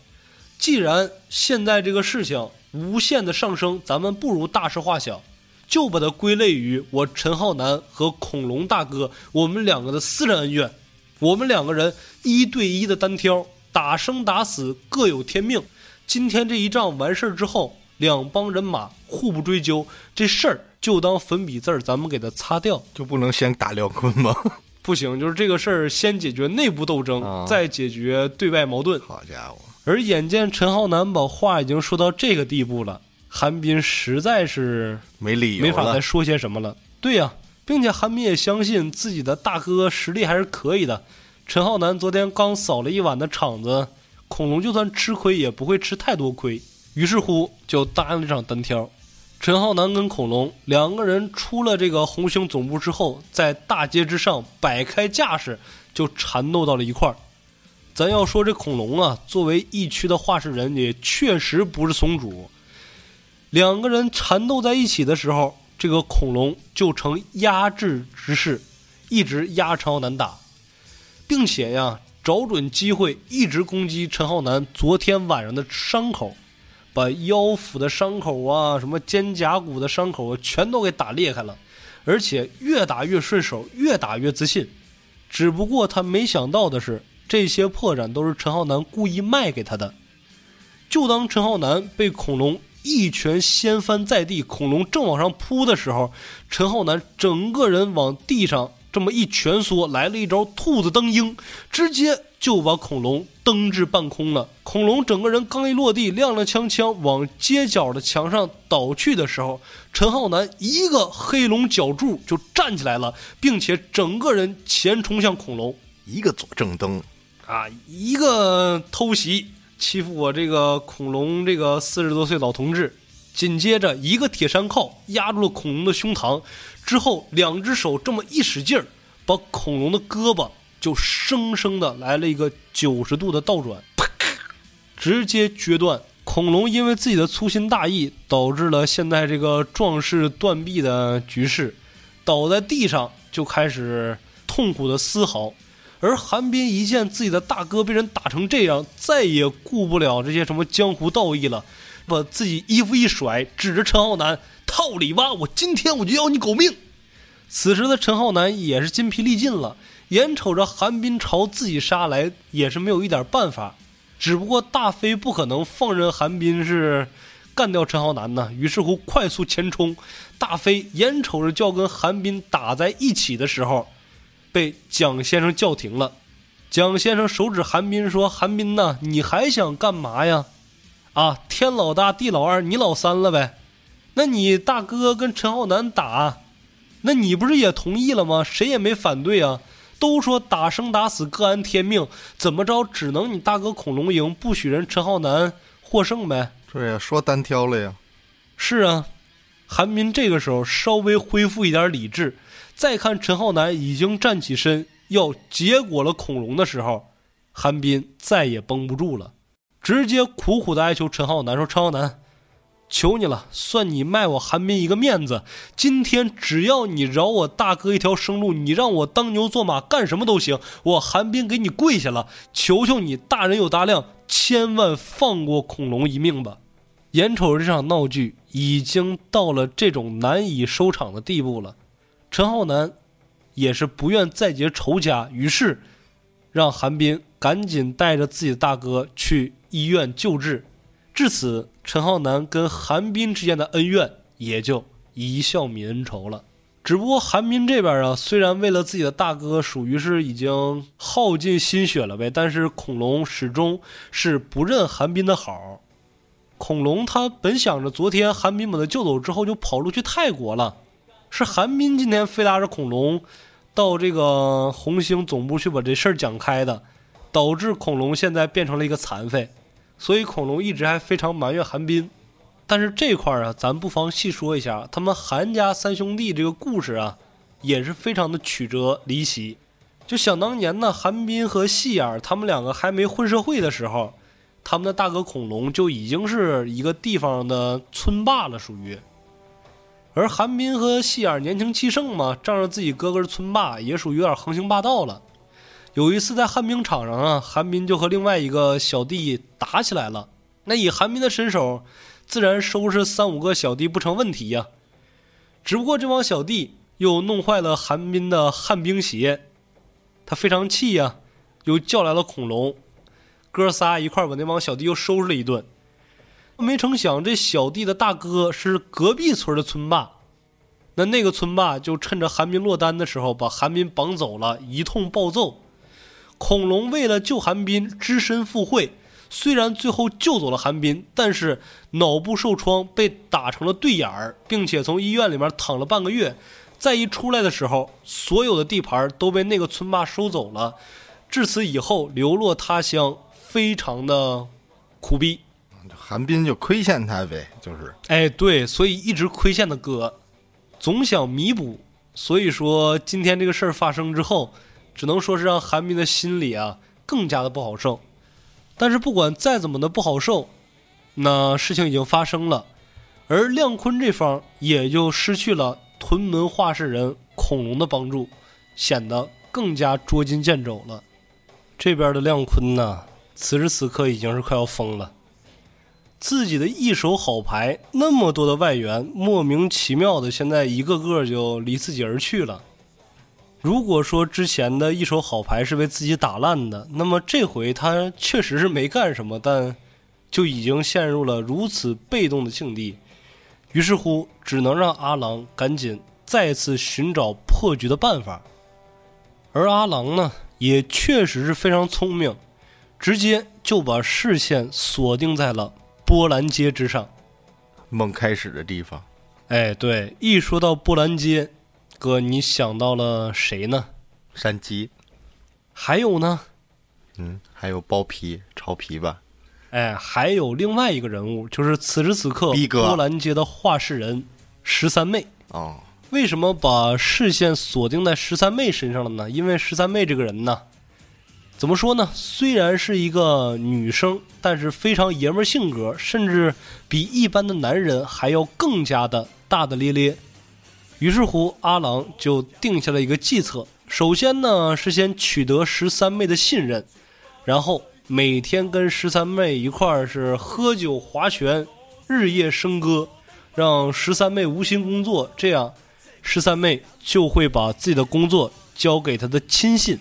既然现在这个事情无限的上升，咱们不如大事化小，就把它归类于我陈浩南和恐龙大哥我们两个的私人恩怨。我们两个人一对一的单挑，打生打死各有天命。今天这一仗完事儿之后，两帮人马互不追究这事儿。”就当粉笔字儿，咱们给它擦掉，就不能先打廖坤吗？不行，就是这个事儿，先解决内部斗争，再解决对外矛盾。好家伙！而眼见陈浩南把话已经说到这个地步了，韩冰实在是没理由，没法再说些什么了。对呀，并且韩冰也相信自己的大哥实力还是可以的。陈浩南昨天刚扫了一晚的场子，恐龙就算吃亏也不会吃太多亏。于是乎，就答应了这场单挑。陈浩南跟恐龙两个人出了这个红星总部之后，在大街之上摆开架势，就缠斗到了一块儿。咱要说这恐龙啊，作为疫区的话事人，也确实不是松主。两个人缠斗在一起的时候，这个恐龙就成压制之势，一直压陈浩南打，并且呀，找准机会一直攻击陈浩南昨天晚上的伤口，把腰腹的伤口啊，什么肩胛骨的伤口啊，全都给打裂开了，而且越打越顺手，越打越自信。只不过他没想到的是，这些破绽都是陈浩南故意卖给他的。就当陈浩南被恐龙。一拳掀翻在地，恐龙正往上扑的时候，陈浩南整个人往地上这么一蜷缩，来了一招兔子蹬鹰，直接就把恐龙蹬至半空了。恐龙整个人刚一落地，踉踉跄跄往街角的墙上倒去的时候，陈浩南一个黑龙脚柱就站起来了，并且整个人前冲向恐龙，一个左正蹬，啊，一个偷袭。欺负我这个恐龙这个四十多岁老同志，紧接着一个铁山靠压住了恐龙的胸膛，之后两只手这么一使劲儿，把恐龙的胳膊就生生的来了一个九十度的倒转，啪，直接决断。恐龙因为自己的粗心大意，导致了现在这个壮士断臂的局势，倒在地上就开始痛苦的嘶嚎。而韩冰一见自己的大哥被人打成这样，再也顾不了这些什么江湖道义了，把自己衣服一甩，指着陈浩南：“套里挖，我今天我就要你狗命！”此时的陈浩南也是筋疲力尽了，眼瞅着韩冰朝自己杀来，也是没有一点办法。只不过大飞不可能放任韩冰是干掉陈浩南呢，于是乎快速前冲。大飞眼瞅着就要跟韩冰打在一起的时候。被蒋先生叫停了。蒋先生手指韩冰说：“韩冰呐，你还想干嘛呀？啊，天老大，地老二，你老三了呗？那你大哥跟陈浩南打，那你不是也同意了吗？谁也没反对啊。都说打生打死各安天命，怎么着只能你大哥恐龙赢，不许人陈浩南获胜呗？对呀，说单挑了呀。是啊，韩冰这个时候稍微恢复一点理智。”再看陈浩南已经站起身要结果了恐龙的时候，韩斌再也绷不住了，直接苦苦的哀求陈浩南说：“陈浩南，求你了，算你卖我韩冰一个面子。今天只要你饶我大哥一条生路，你让我当牛做马，干什么都行。我韩冰给你跪下了，求求你，大人有大量，千万放过恐龙一命吧。”眼瞅着这场闹剧已经到了这种难以收场的地步了。陈浩南也是不愿再结仇家，于是让韩冰赶紧带着自己的大哥去医院救治。至此，陈浩南跟韩冰之间的恩怨也就一笑泯恩仇了。只不过韩冰这边啊，虽然为了自己的大哥，属于是已经耗尽心血了呗，但是恐龙始终是不认韩冰的好。恐龙他本想着昨天韩冰把他救走之后，就跑路去泰国了。是韩冰今天非拉着恐龙到这个红星总部去把这事儿讲开的，导致恐龙现在变成了一个残废，所以恐龙一直还非常埋怨韩冰。但是这块儿啊，咱不妨细说一下，他们韩家三兄弟这个故事啊，也是非常的曲折离奇。就想当年呢，韩冰和细眼他们两个还没混社会的时候，他们的大哥恐龙就已经是一个地方的村霸了，属于。而韩冰和细眼年轻气盛嘛，仗着自己哥哥是村霸，也属于有点横行霸道了。有一次在旱冰场上啊，韩冰就和另外一个小弟打起来了。那以韩冰的身手，自然收拾三五个小弟不成问题呀。只不过这帮小弟又弄坏了韩冰的旱冰鞋，他非常气呀，又叫来了恐龙，哥仨一块把那帮小弟又收拾了一顿。没成想，这小弟的大哥是隔壁村的村霸，那那个村霸就趁着韩冰落单的时候，把韩冰绑走了，一通暴揍。恐龙为了救韩冰，只身赴会，虽然最后救走了韩冰，但是脑部受创，被打成了对眼儿，并且从医院里面躺了半个月。再一出来的时候，所有的地盘都被那个村霸收走了。至此以后，流落他乡，非常的苦逼。韩冰就亏欠他呗，就是哎，对，所以一直亏欠的哥，总想弥补。所以说今天这个事儿发生之后，只能说是让韩冰的心里啊更加的不好受。但是不管再怎么的不好受，那事情已经发生了，而亮坤这方也就失去了屯门画事人孔龙的帮助，显得更加捉襟见肘了。这边的亮坤呢，此时此刻已经是快要疯了。自己的一手好牌，那么多的外援，莫名其妙的，现在一个个就离自己而去了。如果说之前的一手好牌是被自己打烂的，那么这回他确实是没干什么，但就已经陷入了如此被动的境地。于是乎，只能让阿郎赶紧再次寻找破局的办法。而阿郎呢，也确实是非常聪明，直接就把视线锁定在了。波兰街之上，梦开始的地方。哎，对，一说到波兰街，哥，你想到了谁呢？山鸡。还有呢？嗯，还有包皮、潮皮吧。哎，还有另外一个人物，就是此时此刻波兰街的画事人十三妹。哦，为什么把视线锁定在十三妹身上了呢？因为十三妹这个人呢。怎么说呢？虽然是一个女生，但是非常爷们儿性格，甚至比一般的男人还要更加的大大咧咧。于是乎，阿郎就定下了一个计策：首先呢，是先取得十三妹的信任，然后每天跟十三妹一块儿是喝酒划拳，日夜笙歌，让十三妹无心工作，这样十三妹就会把自己的工作交给他的亲信。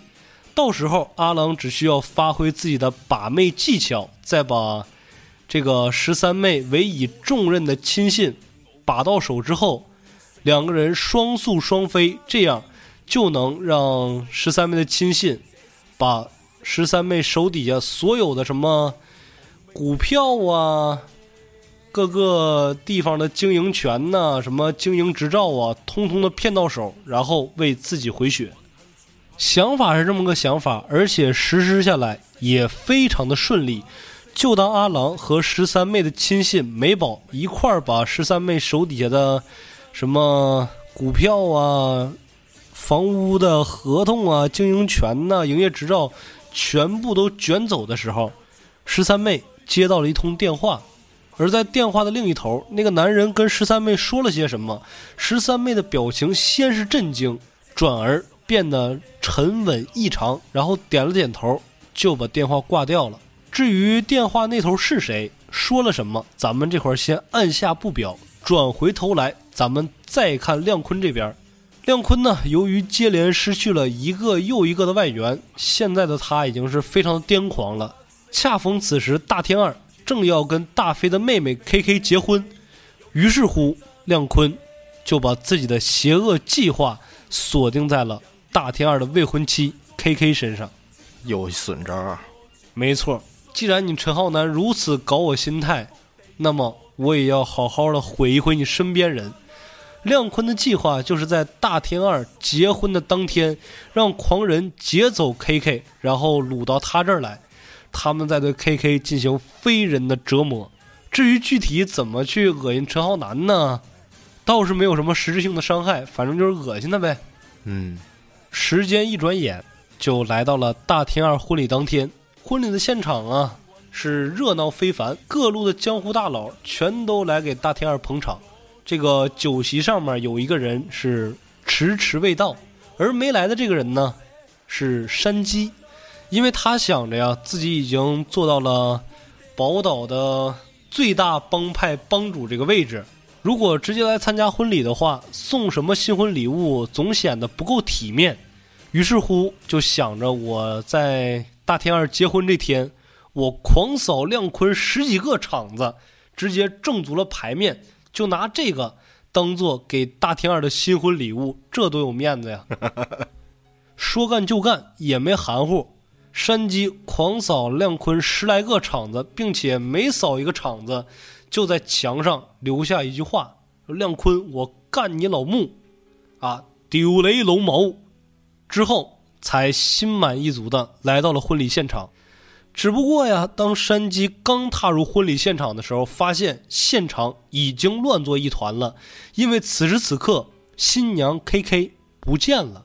到时候，阿郎只需要发挥自己的把妹技巧，再把这个十三妹委以重任的亲信把到手之后，两个人双宿双飞，这样就能让十三妹的亲信把十三妹手底下所有的什么股票啊、各个地方的经营权呐、什么经营执照啊，通通的骗到手，然后为自己回血。想法是这么个想法，而且实施下来也非常的顺利。就当阿郎和十三妹的亲信美宝一块儿把十三妹手底下的什么股票啊、房屋的合同啊、经营权呐、营业执照全部都卷走的时候，十三妹接到了一通电话，而在电话的另一头，那个男人跟十三妹说了些什么？十三妹的表情先是震惊，转而。变得沉稳异常，然后点了点头，就把电话挂掉了。至于电话那头是谁，说了什么，咱们这块儿先按下不表。转回头来，咱们再看亮坤这边。亮坤呢，由于接连失去了一个又一个的外援，现在的他已经是非常癫狂了。恰逢此时，大天二正要跟大飞的妹妹 K K 结婚，于是乎，亮坤就把自己的邪恶计划锁定在了。大天二的未婚妻 K K 身上有损招，没错。既然你陈浩南如此搞我心态，那么我也要好好的毁一毁你身边人。亮坤的计划就是在大天二结婚的当天，让狂人劫走 K K，然后掳到他这儿来，他们在对 K K 进行非人的折磨。至于具体怎么去恶心陈浩南呢，倒是没有什么实质性的伤害，反正就是恶心他呗。嗯。时间一转眼，就来到了大天二婚礼当天。婚礼的现场啊，是热闹非凡，各路的江湖大佬全都来给大天二捧场。这个酒席上面有一个人是迟迟未到，而没来的这个人呢，是山鸡，因为他想着呀，自己已经做到了宝岛的最大帮派帮主这个位置。如果直接来参加婚礼的话，送什么新婚礼物总显得不够体面。于是乎，就想着我在大天二结婚这天，我狂扫亮坤十几个场子，直接挣足了牌面，就拿这个当做给大天二的新婚礼物，这多有面子呀！说干就干，也没含糊。山鸡狂扫亮坤十来个场子，并且每扫一个场子。就在墙上留下一句话：“亮坤，我干你老木，啊，丢雷龙毛。”之后才心满意足的来到了婚礼现场。只不过呀，当山鸡刚踏入婚礼现场的时候，发现现场已经乱作一团了，因为此时此刻新娘 K K 不见了，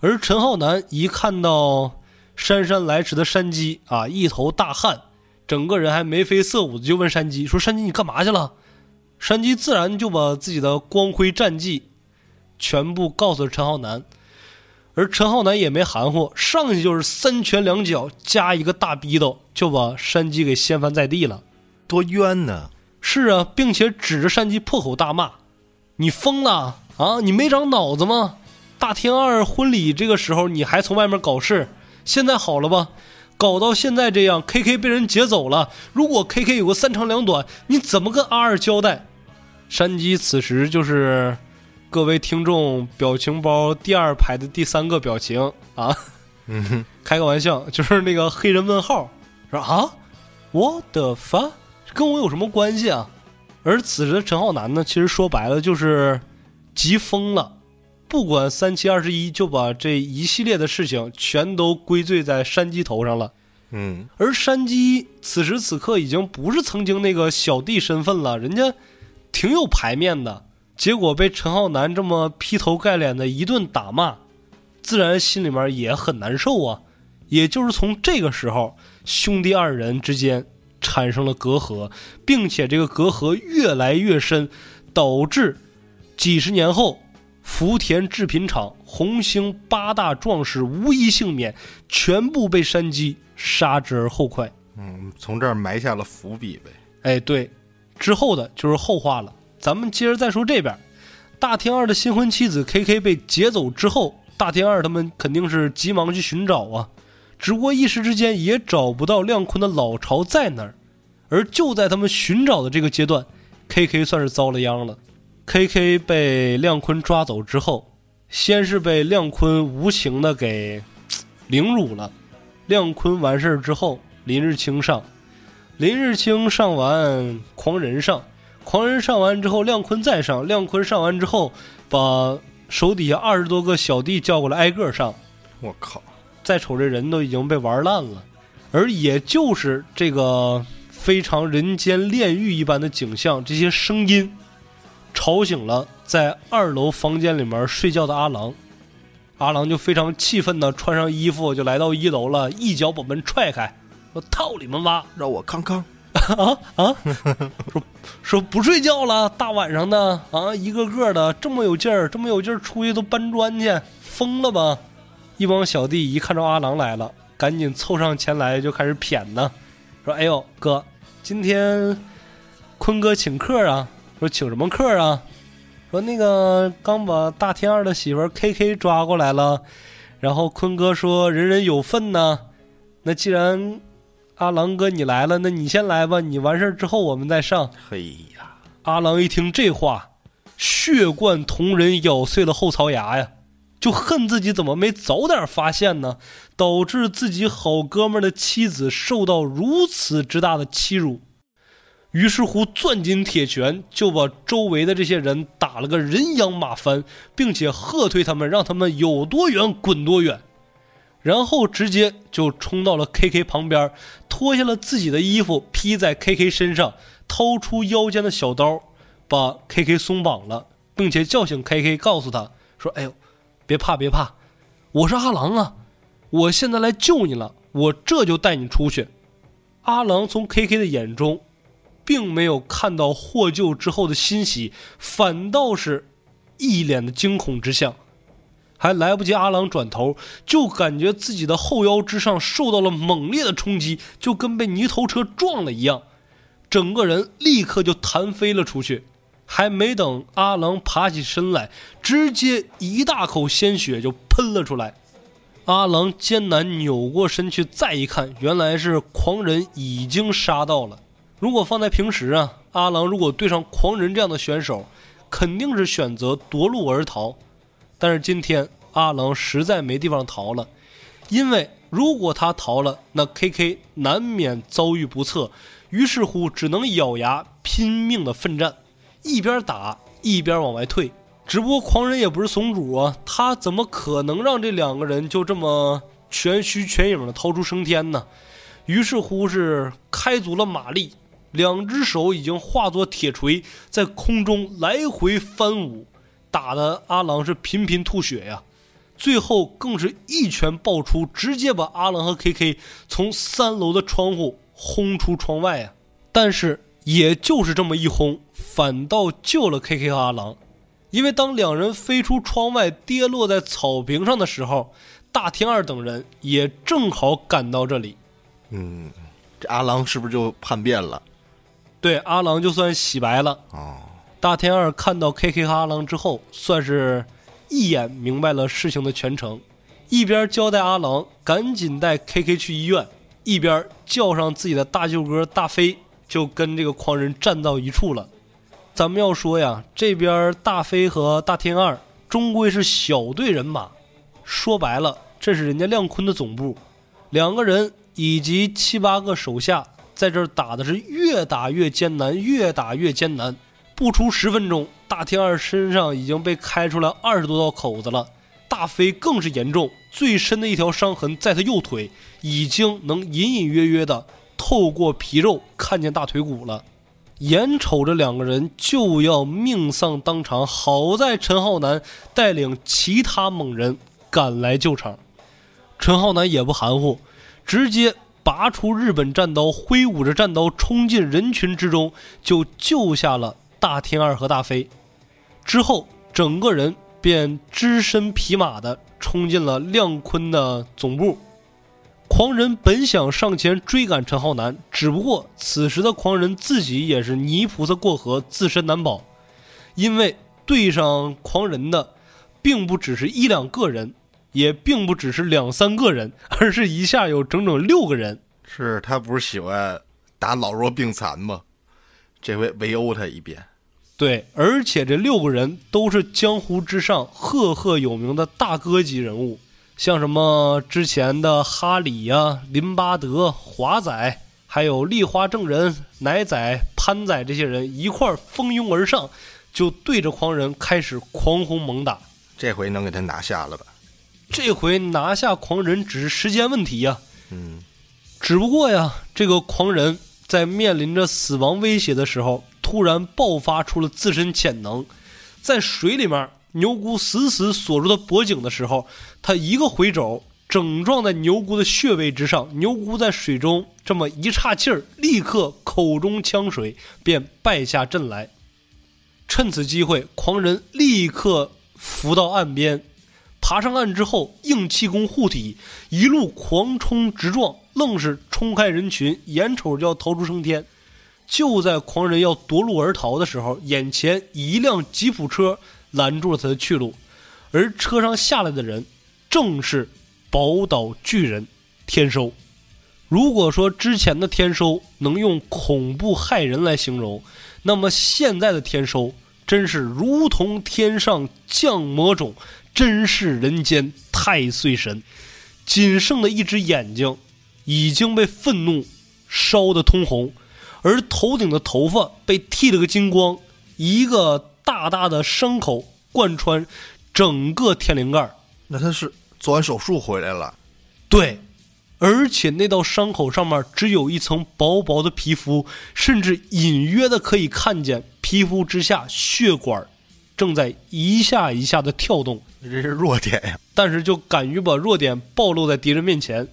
而陈浩南一看到姗姗来迟的山鸡啊，一头大汗，整个人还眉飞色舞的，就问山鸡说：“山鸡，你干嘛去了？”山鸡自然就把自己的光辉战绩全部告诉了陈浩南。而陈浩南也没含糊，上去就是三拳两脚加一个大逼斗，就把山鸡给掀翻在地了。多冤呢！是啊，并且指着山鸡破口大骂：“你疯了啊！你没长脑子吗？大天二婚礼这个时候你还从外面搞事，现在好了吧？搞到现在这样，K K 被人劫走了。如果 K K 有个三长两短，你怎么跟阿二交代？”山鸡此时就是。各位听众，表情包第二排的第三个表情啊，嗯，开个玩笑，就是那个黑人问号，说啊，What the fuck，跟我有什么关系啊？而此时的陈浩南呢，其实说白了就是急疯了，不管三七二十一，就把这一系列的事情全都归罪在山鸡头上了。嗯，而山鸡此时此刻已经不是曾经那个小弟身份了，人家挺有排面的。结果被陈浩南这么劈头盖脸的一顿打骂，自然心里面也很难受啊。也就是从这个时候，兄弟二人之间产生了隔阂，并且这个隔阂越来越深，导致几十年后福田制品厂红星八大壮士无一幸免，全部被山鸡杀之而后快。嗯，从这儿埋下了伏笔呗。哎，对，之后的就是后话了。咱们接着再说这边，大天二的新婚妻子 K K 被劫走之后，大天二他们肯定是急忙去寻找啊，只不过一时之间也找不到亮坤的老巢在哪儿。而就在他们寻找的这个阶段，K K 算是遭了殃了。K K 被亮坤抓走之后，先是被亮坤无情的给凌辱了。亮坤完事儿之后，林日清上，林日清上完，狂人上。狂人上完之后，亮坤再上。亮坤上完之后，把手底下二十多个小弟叫过来，挨个上。我靠！再瞅这人都已经被玩烂了。而也就是这个非常人间炼狱一般的景象，这些声音吵醒了在二楼房间里面睡觉的阿郎。阿郎就非常气愤的穿上衣服就来到一楼了，一脚把门踹开，说：“操你们妈，让我康康。”啊 啊！说说不睡觉了，大晚上的啊，一个个的这么有劲儿，这么有劲儿，出去都搬砖去，疯了吧？一帮小弟一看着阿郎来了，赶紧凑上前来就开始谝呢，说：“哎呦哥，今天坤哥请客啊？说请什么客啊？说那个刚把大天二的媳妇 K K 抓过来了，然后坤哥说人人有份呢。那既然……阿郎哥，你来了，那你先来吧。你完事儿之后，我们再上。嘿呀，阿郎一听这话，血贯瞳仁，咬碎了后槽牙呀，就恨自己怎么没早点发现呢，导致自己好哥们的妻子受到如此之大的欺辱。于是乎，攥紧铁拳，就把周围的这些人打了个人仰马翻，并且喝退他们，让他们有多远滚多远。然后直接就冲到了 K K 旁边，脱下了自己的衣服披在 K K 身上，掏出腰间的小刀，把 K K 松绑了，并且叫醒 K K，告诉他说：“哎呦，别怕别怕，我是阿郎啊，我现在来救你了，我这就带你出去。”阿郎从 K K 的眼中，并没有看到获救之后的欣喜，反倒是一脸的惊恐之相。还来不及，阿郎转头就感觉自己的后腰之上受到了猛烈的冲击，就跟被泥头车撞了一样，整个人立刻就弹飞了出去。还没等阿郎爬起身来，直接一大口鲜血就喷了出来。阿郎艰难扭过身去，再一看，原来是狂人已经杀到了。如果放在平时啊，阿郎如果对上狂人这样的选手，肯定是选择夺路而逃。但是今天阿郎实在没地方逃了，因为如果他逃了，那 K K 难免遭遇不测，于是乎只能咬牙拼命的奋战，一边打一边往外退。只不过狂人也不是怂主啊，他怎么可能让这两个人就这么全虚全影的逃出升天呢？于是乎是开足了马力，两只手已经化作铁锤，在空中来回翻舞，打的阿郎是频频吐血呀。最后更是一拳爆出，直接把阿郎和 KK 从三楼的窗户轰出窗外呀！但是也就是这么一轰，反倒救了 KK 和阿郎，因为当两人飞出窗外跌落在草坪上的时候，大天二等人也正好赶到这里。嗯，这阿郎是不是就叛变了？对，阿郎就算洗白了。哦，大天二看到 KK 和阿郎之后，算是。一眼明白了事情的全程，一边交代阿郎赶紧带 KK 去医院，一边叫上自己的大舅哥大飞，就跟这个狂人站到一处了。咱们要说呀，这边大飞和大天二终归是小队人马，说白了，这是人家亮坤的总部，两个人以及七八个手下在这儿打的是越打越艰难，越打越艰难。不出十分钟，大天二身上已经被开出来二十多道口子了，大飞更是严重，最深的一条伤痕在他右腿，已经能隐隐约约的透过皮肉看见大腿骨了。眼瞅着两个人就要命丧当场，好在陈浩南带领其他猛人赶来救场。陈浩南也不含糊，直接拔出日本战刀，挥舞着战刀冲进人群之中，就救下了。大天二和大飞之后，整个人便只身匹马的冲进了亮坤的总部。狂人本想上前追赶陈浩南，只不过此时的狂人自己也是泥菩萨过河，自身难保。因为对上狂人的，并不只是一两个人，也并不只是两三个人，而是一下有整整六个人。是他不是喜欢打老弱病残吗？这回围殴他一遍。对，而且这六个人都是江湖之上赫赫有名的大哥级人物，像什么之前的哈里呀、林巴德、华仔，还有丽花正人、奶仔、潘仔这些人一块蜂拥而上，就对着狂人开始狂轰猛打。这回能给他拿下了吧？这回拿下狂人只是时间问题呀。嗯，只不过呀，这个狂人在面临着死亡威胁的时候。突然爆发出了自身潜能，在水里面，牛姑死死锁住他脖颈的时候，他一个回肘，整撞在牛姑的穴位之上。牛姑在水中这么一岔气儿，立刻口中呛水，便败下阵来。趁此机会，狂人立刻浮到岸边，爬上岸之后，硬气功护体，一路狂冲直撞，愣是冲开人群，眼瞅就要逃出升天。就在狂人要夺路而逃的时候，眼前一辆吉普车拦住了他的去路，而车上下来的人正是宝岛巨人天收。如果说之前的天收能用恐怖骇人来形容，那么现在的天收真是如同天上降魔种，真是人间太岁神。仅剩的一只眼睛已经被愤怒烧得通红。而头顶的头发被剃了个精光，一个大大的伤口贯穿整个天灵盖那他是做完手术回来了？对，而且那道伤口上面只有一层薄薄的皮肤，甚至隐约的可以看见皮肤之下血管正在一下一下的跳动。这是弱点呀！但是就敢于把弱点暴露在敌人面前。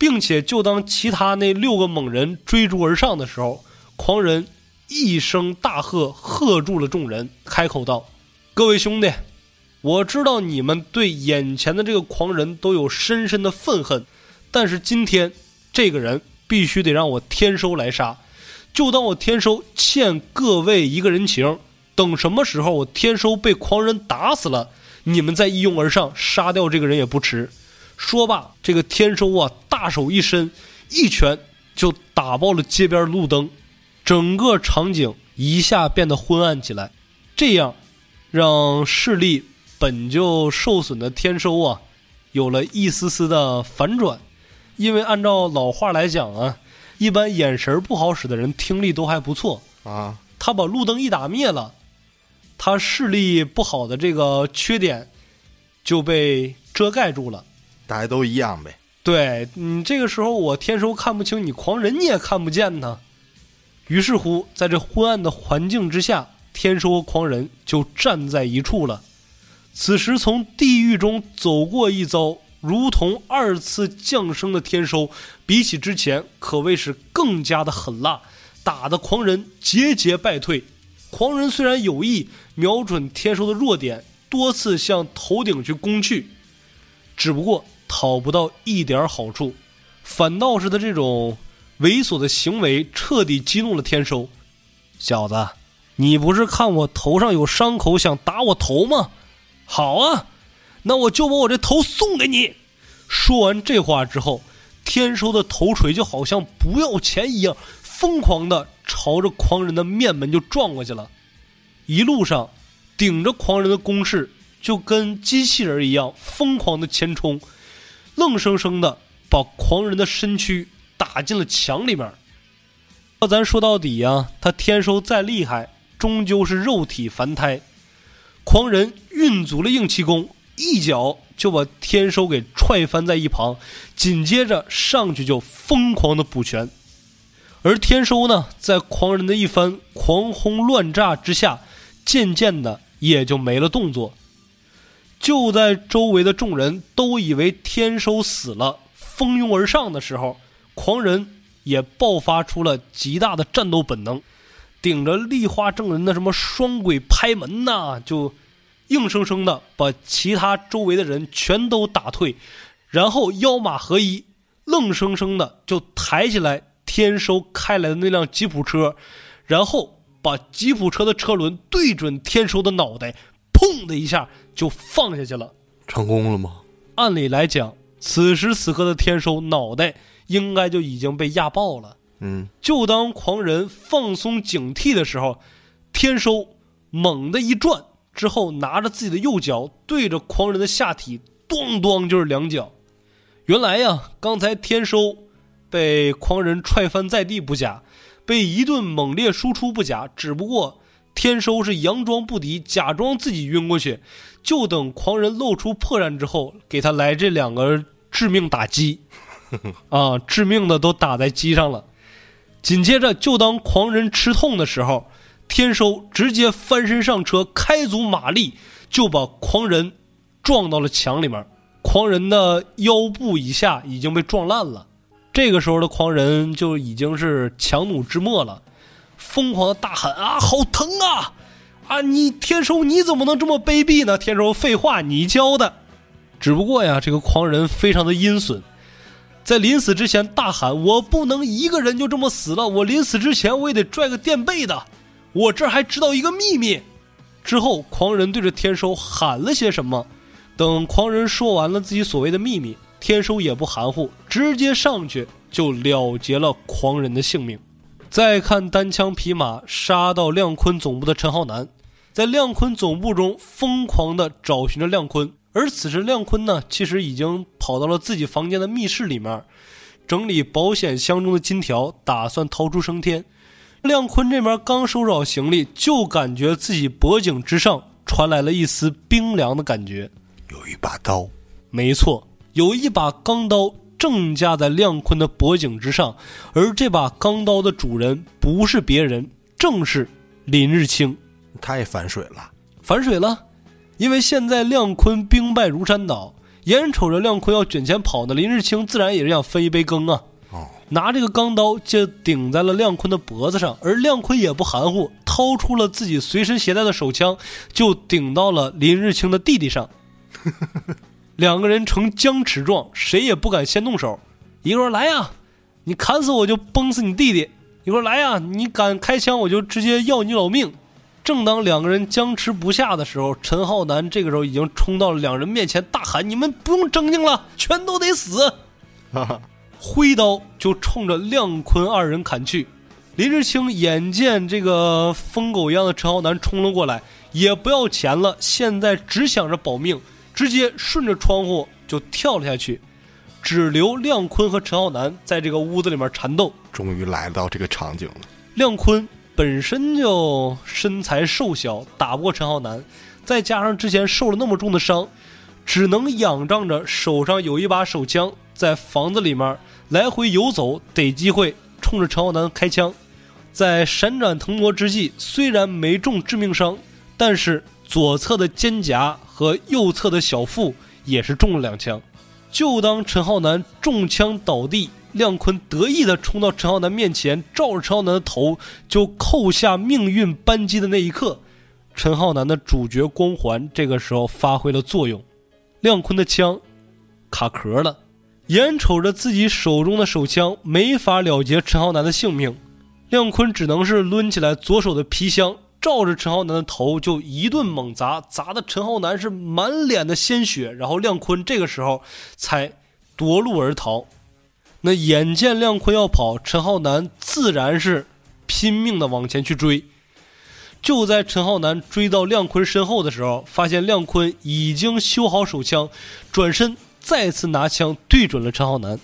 并且，就当其他那六个猛人追逐而上的时候，狂人一声大喝，喝住了众人，开口道：“各位兄弟，我知道你们对眼前的这个狂人都有深深的愤恨，但是今天这个人必须得让我天收来杀。就当我天收欠各位一个人情，等什么时候我天收被狂人打死了，你们再一拥而上杀掉这个人也不迟。”说罢，这个天收啊，大手一伸，一拳就打爆了街边路灯，整个场景一下变得昏暗起来。这样，让视力本就受损的天收啊，有了一丝丝的反转。因为按照老话来讲啊，一般眼神不好使的人听力都还不错啊。他把路灯一打灭了，他视力不好的这个缺点就被遮盖住了。大家都一样呗。对你这个时候，我天收看不清，你狂人你也看不见呢。于是乎，在这昏暗的环境之下，天收和狂人就站在一处了。此时从地狱中走过一遭，如同二次降生的天收，比起之前可谓是更加的狠辣，打的狂人节节败退。狂人虽然有意瞄准天收的弱点，多次向头顶去攻去，只不过讨不到一点好处，反倒是他这种猥琐的行为彻底激怒了天收。小子，你不是看我头上有伤口想打我头吗？好啊，那我就把我这头送给你。说完这话之后，天收的头锤就好像不要钱一样，疯狂的。朝着狂人的面门就撞过去了，一路上顶着狂人的攻势，就跟机器人一样疯狂的前冲，愣生生的把狂人的身躯打进了墙里面。那咱说到底呀，他天收再厉害，终究是肉体凡胎。狂人运足了硬气功，一脚就把天收给踹翻在一旁，紧接着上去就疯狂的补拳。而天收呢，在狂人的一番狂轰乱炸之下，渐渐的也就没了动作。就在周围的众人都以为天收死了，蜂拥而上的时候，狂人也爆发出了极大的战斗本能，顶着丽花正人的什么双鬼拍门呐，就硬生生的把其他周围的人全都打退，然后腰马合一，愣生生的就抬起来。天收开来的那辆吉普车，然后把吉普车的车轮对准天收的脑袋，砰的一下就放下去了。成功了吗？按理来讲，此时此刻的天收脑袋应该就已经被压爆了。嗯，就当狂人放松警惕的时候，天收猛地一转，之后拿着自己的右脚对着狂人的下体，咣咣就是两脚。原来呀，刚才天收。被狂人踹翻在地不假，被一顿猛烈输出不假，只不过天收是佯装不敌，假装自己晕过去，就等狂人露出破绽之后，给他来这两个致命打击，啊，致命的都打在机上了。紧接着，就当狂人吃痛的时候，天收直接翻身上车，开足马力就把狂人撞到了墙里面，狂人的腰部以下已经被撞烂了。这个时候的狂人就已经是强弩之末了，疯狂的大喊啊，好疼啊！啊，你天收你怎么能这么卑鄙呢？天收，废话，你教的。只不过呀，这个狂人非常的阴损，在临死之前大喊：“我不能一个人就这么死了，我临死之前我也得拽个垫背的。我这还知道一个秘密。”之后，狂人对着天收喊了些什么？等狂人说完了自己所谓的秘密。天收也不含糊，直接上去就了结了狂人的性命。再看单枪匹马杀到亮坤总部的陈浩南，在亮坤总部中疯狂地找寻着亮坤，而此时亮坤呢，其实已经跑到了自己房间的密室里面，整理保险箱中的金条，打算逃出升天。亮坤这边刚收拾好行李，就感觉自己脖颈之上传来了一丝冰凉的感觉，有一把刀，没错。有一把钢刀正架在亮坤的脖颈之上，而这把钢刀的主人不是别人，正是林日清。他也反水了，反水了，因为现在亮坤兵败如山倒，眼瞅着亮坤要卷钱跑呢，林日清自然也是想分一杯羹啊。哦，拿这个钢刀就顶在了亮坤的脖子上，而亮坤也不含糊，掏出了自己随身携带的手枪，就顶到了林日清的弟弟上。两个人呈僵持状，谁也不敢先动手。一个说：“来呀，你砍死我就崩死你弟弟。”一个说：“来呀，你敢开枪我就直接要你老命。”正当两个人僵持不下的时候，陈浩南这个时候已经冲到了两人面前，大喊：“你们不用争竞了，全都得死！” 挥刀就冲着亮坤二人砍去。林志清眼见这个疯狗一样的陈浩南冲了过来，也不要钱了，现在只想着保命。直接顺着窗户就跳了下去，只留亮坤和陈浩南在这个屋子里面缠斗。终于来到这个场景了。亮坤本身就身材瘦小，打不过陈浩南，再加上之前受了那么重的伤，只能仰仗着手上有一把手枪，在房子里面来回游走，逮机会冲着陈浩南开枪。在闪转腾挪之际，虽然没中致命伤，但是左侧的肩胛和右侧的小腹也是中了两枪。就当陈浩南中枪倒地，亮坤得意地冲到陈浩南面前，照着陈浩南的头就扣下命运扳机的那一刻，陈浩南的主角光环这个时候发挥了作用。亮坤的枪卡壳了，眼瞅着自己手中的手枪没法了结陈浩南的性命，亮坤只能是抡起来左手的皮箱，照着陈浩南的头就一顿猛砸，砸的陈浩南是满脸的鲜血。然后亮坤这个时候才夺路而逃。那眼见亮坤要跑，陈浩南自然是拼命的往前去追。就在陈浩南追到亮坤身后的时候，发现亮坤已经修好手枪，转身再次拿枪对准了陈浩南。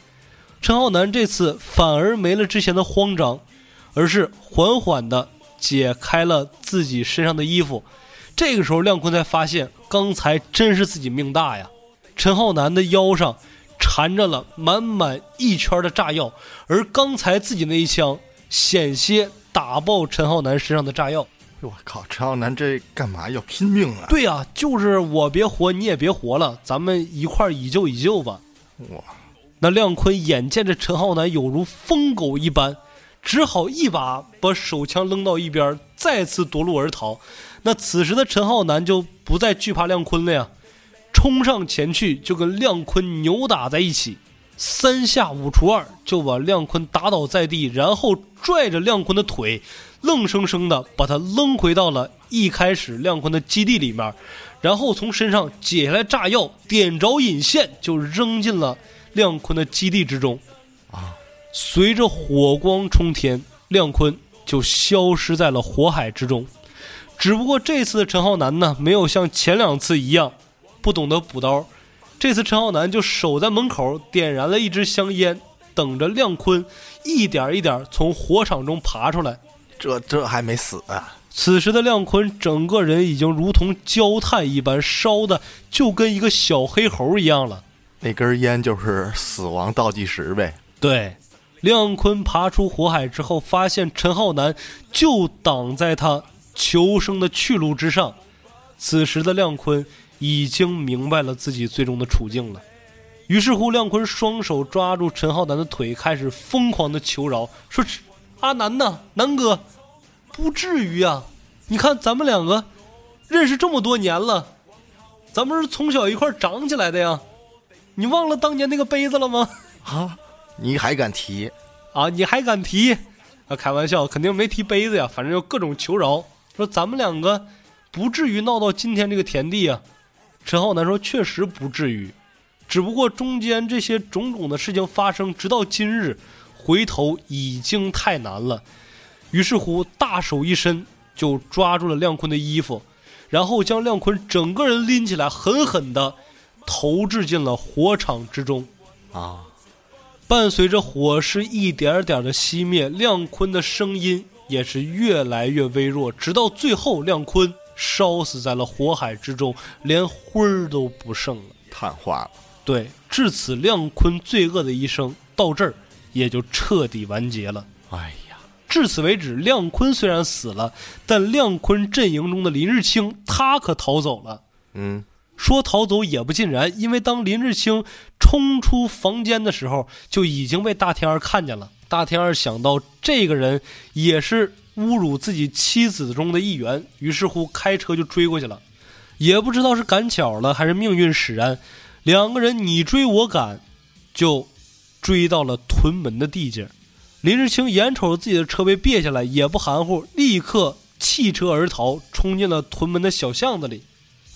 陈浩南这次反而没了之前的慌张，而是缓缓的解开了自己身上的衣服。这个时候，亮坤才发现，刚才真是自己命大呀！陈浩南的腰上缠着了满满一圈的炸药，而刚才自己那一枪险些打爆陈浩南身上的炸药。我靠，陈浩南这干嘛要拼命啊？对呀、就是我别活，你也别活了，咱们一块儿以救以救吧。哇，那亮坤眼见着陈浩南有如疯狗一般，只好一把把手枪扔到一边，再次夺路而逃。那此时的陈浩南就不再惧怕亮坤了呀，冲上前去就跟亮坤扭打在一起，三下五除二就把亮坤打倒在地，然后拽着亮坤的腿，愣生生的把他扔回到了一开始亮坤的基地里面，然后从身上解下来炸药，点着引线就扔进了亮坤的基地之中。啊，随着火光冲天，亮坤就消失在了火海之中。只不过这次的陈浩南呢，没有像前两次一样不懂得补刀，这次陈浩南就守在门口，点燃了一支香烟，等着亮坤一点一点从火场中爬出来。这这还没死啊？此时的亮坤整个人已经如同焦炭一般，烧的就跟一个小黑猴一样了。那根烟就是死亡倒计时呗。对，亮坤爬出火海之后，发现陈浩南就挡在他求生的去路之上。此时的亮坤已经明白了自己最终的处境了。于是乎，亮坤双手抓住陈浩南的腿，开始疯狂的求饶，说：“阿南呐，南哥，不至于啊！你看咱们两个认识这么多年了，咱们是从小一块长起来的呀，你忘了当年那个杯子了吗？”啊，你还敢提？啊，你还敢提？啊，开玩笑，肯定没提杯子呀，反正就各种求饶，说咱们两个不至于闹到今天这个田地啊。陈浩南说，确实不至于，只不过中间这些种种的事情发生，直到今日，回头已经太难了。于是乎，大手一伸，就抓住了亮坤的衣服，然后将亮坤整个人拎起来，狠狠的投掷进了火场之中。啊，伴随着火势一点点的熄灭，亮坤的声音也是越来越微弱，直到最后，亮坤烧死在了火海之中，连灰儿都不剩了。碳化了。对，至此，亮坤罪恶的一生到这儿也就彻底完结了。哎呀，至此为止，亮坤虽然死了，但亮坤阵营中的林日清他可逃走了。嗯，说逃走也不尽然，因为当林志清冲出房间的时候，就已经被大天二看见了。大天二想到这个人也是侮辱自己妻子中的一员，于是乎开车就追过去了。也不知道是赶巧了还是命运使然，两个人你追我赶，就追到了屯门的地界。林志清眼瞅着自己的车被别下来，也不含糊，立刻弃车而逃，冲进了屯门的小巷子里。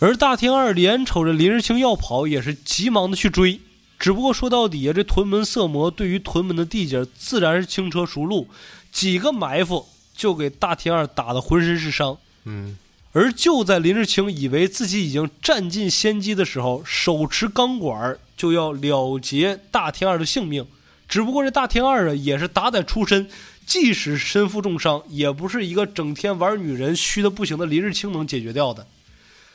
而大天二眼瞅着林日清要跑，也是急忙的去追。只不过说到底啊，这屯门色魔对于屯门的地界自然是轻车熟路，几个埋伏就给大天二打得浑身是伤。嗯，而就在林日清以为自己已经占尽先机的时候，手持钢管就要了结大天二的性命。只不过这大天二啊，也是打歹出身，即使身负重伤，也不是一个整天玩女人虚的不行的林日清能解决掉的。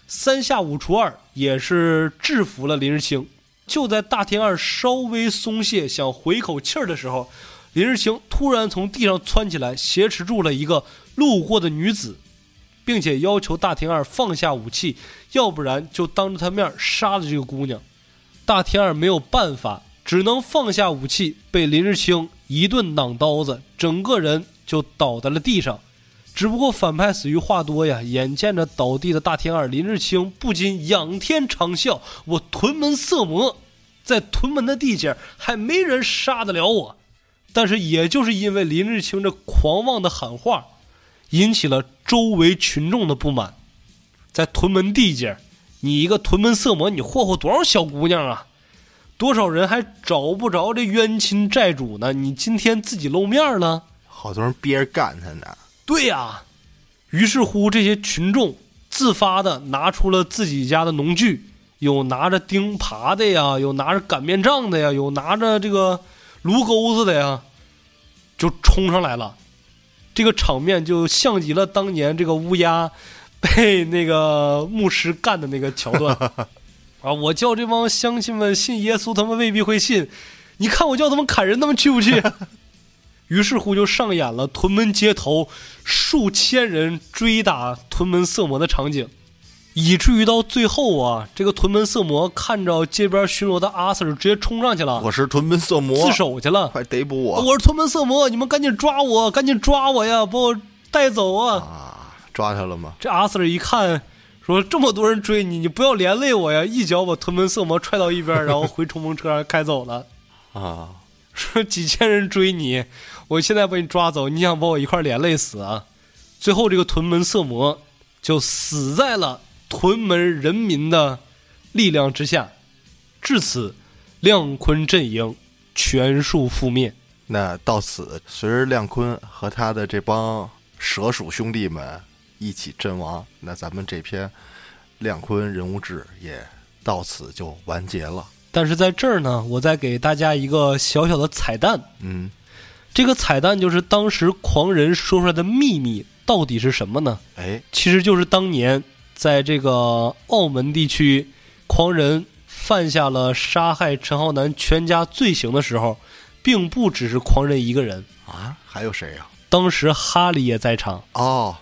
三下五除二，也是制服了林日清。就在大天二稍微松懈，想回口气儿的时候，林日清突然从地上窜起来，挟持住了一个路过的女子，并且要求大天二放下武器，要不然就当着他面杀了这个姑娘。大天二没有办法，只能放下武器，被林日清一顿挡刀子，整个人就倒在了地上。只不过反派死于话多呀，眼见着倒地的大天二，林日清不禁仰天长啸：“我屯门色魔，在屯门的地界还没人杀得了我。”但是也就是因为林日清这狂妄的喊话，引起了周围群众的不满。在屯门地界，你一个屯门色魔，你霍霍多少小姑娘啊？多少人还找不着这冤亲债主呢？你今天自己露面了，好多人憋着干他呢。对呀，于是乎，这些群众自发的拿出了自己家的农具，有拿着钉耙的呀，有拿着擀面杖的呀，有拿着这个炉钩子的呀，就冲上来了。这个场面就像极了当年这个乌鸦被那个牧师干的那个桥段 啊！我叫这帮乡亲们信耶稣，他们未必会信。你看我叫他们砍人，他们去不去？于是乎，就上演了屯门街头数千人追打屯门色魔的场景，以至于到最后啊，这个屯门色魔看着街边巡逻的阿 Sir，直接冲上去了，我是屯门色魔，自首去了，快逮捕我！我是屯门色魔，你们赶紧抓我，赶紧抓我呀，把我带走啊！啊，抓他了吗？这阿 Sir 一看，说这么多人追你，你不要连累我呀！一脚把屯门色魔踹到一边，然后回冲锋车上开走了。啊，说几千人追你。我现在把你抓走，你想把我一块连累死啊？最后这个屯门色魔就死在了屯门人民的力量之下。至此，亮坤阵营全数覆灭。那到此，随着亮坤和他的这帮蛇鼠兄弟们一起阵亡，那咱们这篇亮坤人物志也到此就完结了。但是在这儿呢，我再给大家一个小小的彩蛋。嗯。这个彩蛋就是当时狂人说出来的秘密到底是什么呢？哎，其实就是当年在这个澳门地区，狂人犯下了杀害陈浩南全家罪行的时候，并不只是狂人一个人啊，还有谁呀？当时哈里也在场哦，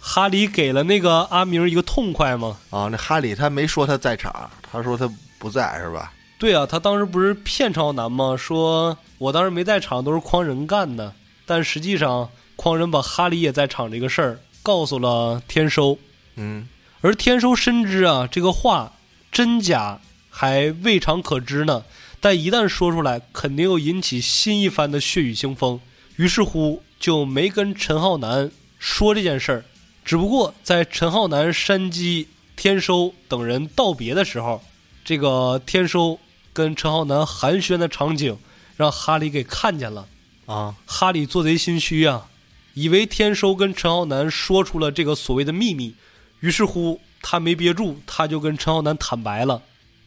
哈里给了那个阿明一个痛快吗？啊，那哈里他没说他在场，他说他不在是吧？对啊，他当时不是骗陈浩南吗？说。我当时没在场，都是匡人干的。但实际上，匡人把哈里也在场这个事儿告诉了天收。嗯，而天收深知啊，这个话真假还未尝可知呢。但一旦说出来，肯定又引起新一番的血雨腥风。于是乎，就没跟陈浩南说这件事儿。只不过在陈浩南、山鸡、天收等人道别的时候，这个天收跟陈浩南寒暄的场景。让哈里给看见了，啊！哈里做贼心虚啊，以为天收跟陈浩南说出了这个所谓的秘密，于是乎他没憋住，他就跟陈浩南坦白了。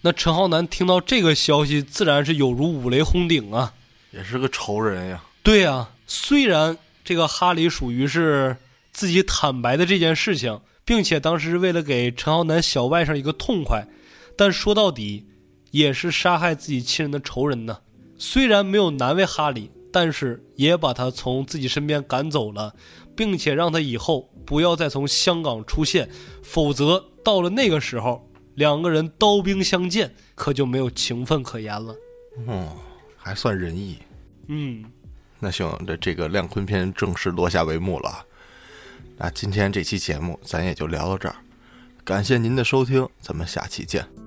那陈浩南听到这个消息，自然是有如五雷轰顶啊，也是个仇人呀。对呀，虽然这个哈里属于是自己坦白的这件事情，并且当时为了给陈浩南小外甥一个痛快，但说到底，也是杀害自己亲人的仇人呢。虽然没有难为哈里，但是也把他从自己身边赶走了，并且让他以后不要再从香港出现，否则到了那个时候，两个人刀兵相见，可就没有情分可言了。哦，还算仁义。嗯，那行，这这个亮坤篇正式落下帷幕了。那今天这期节目咱也就聊到这儿，感谢您的收听，咱们下期见。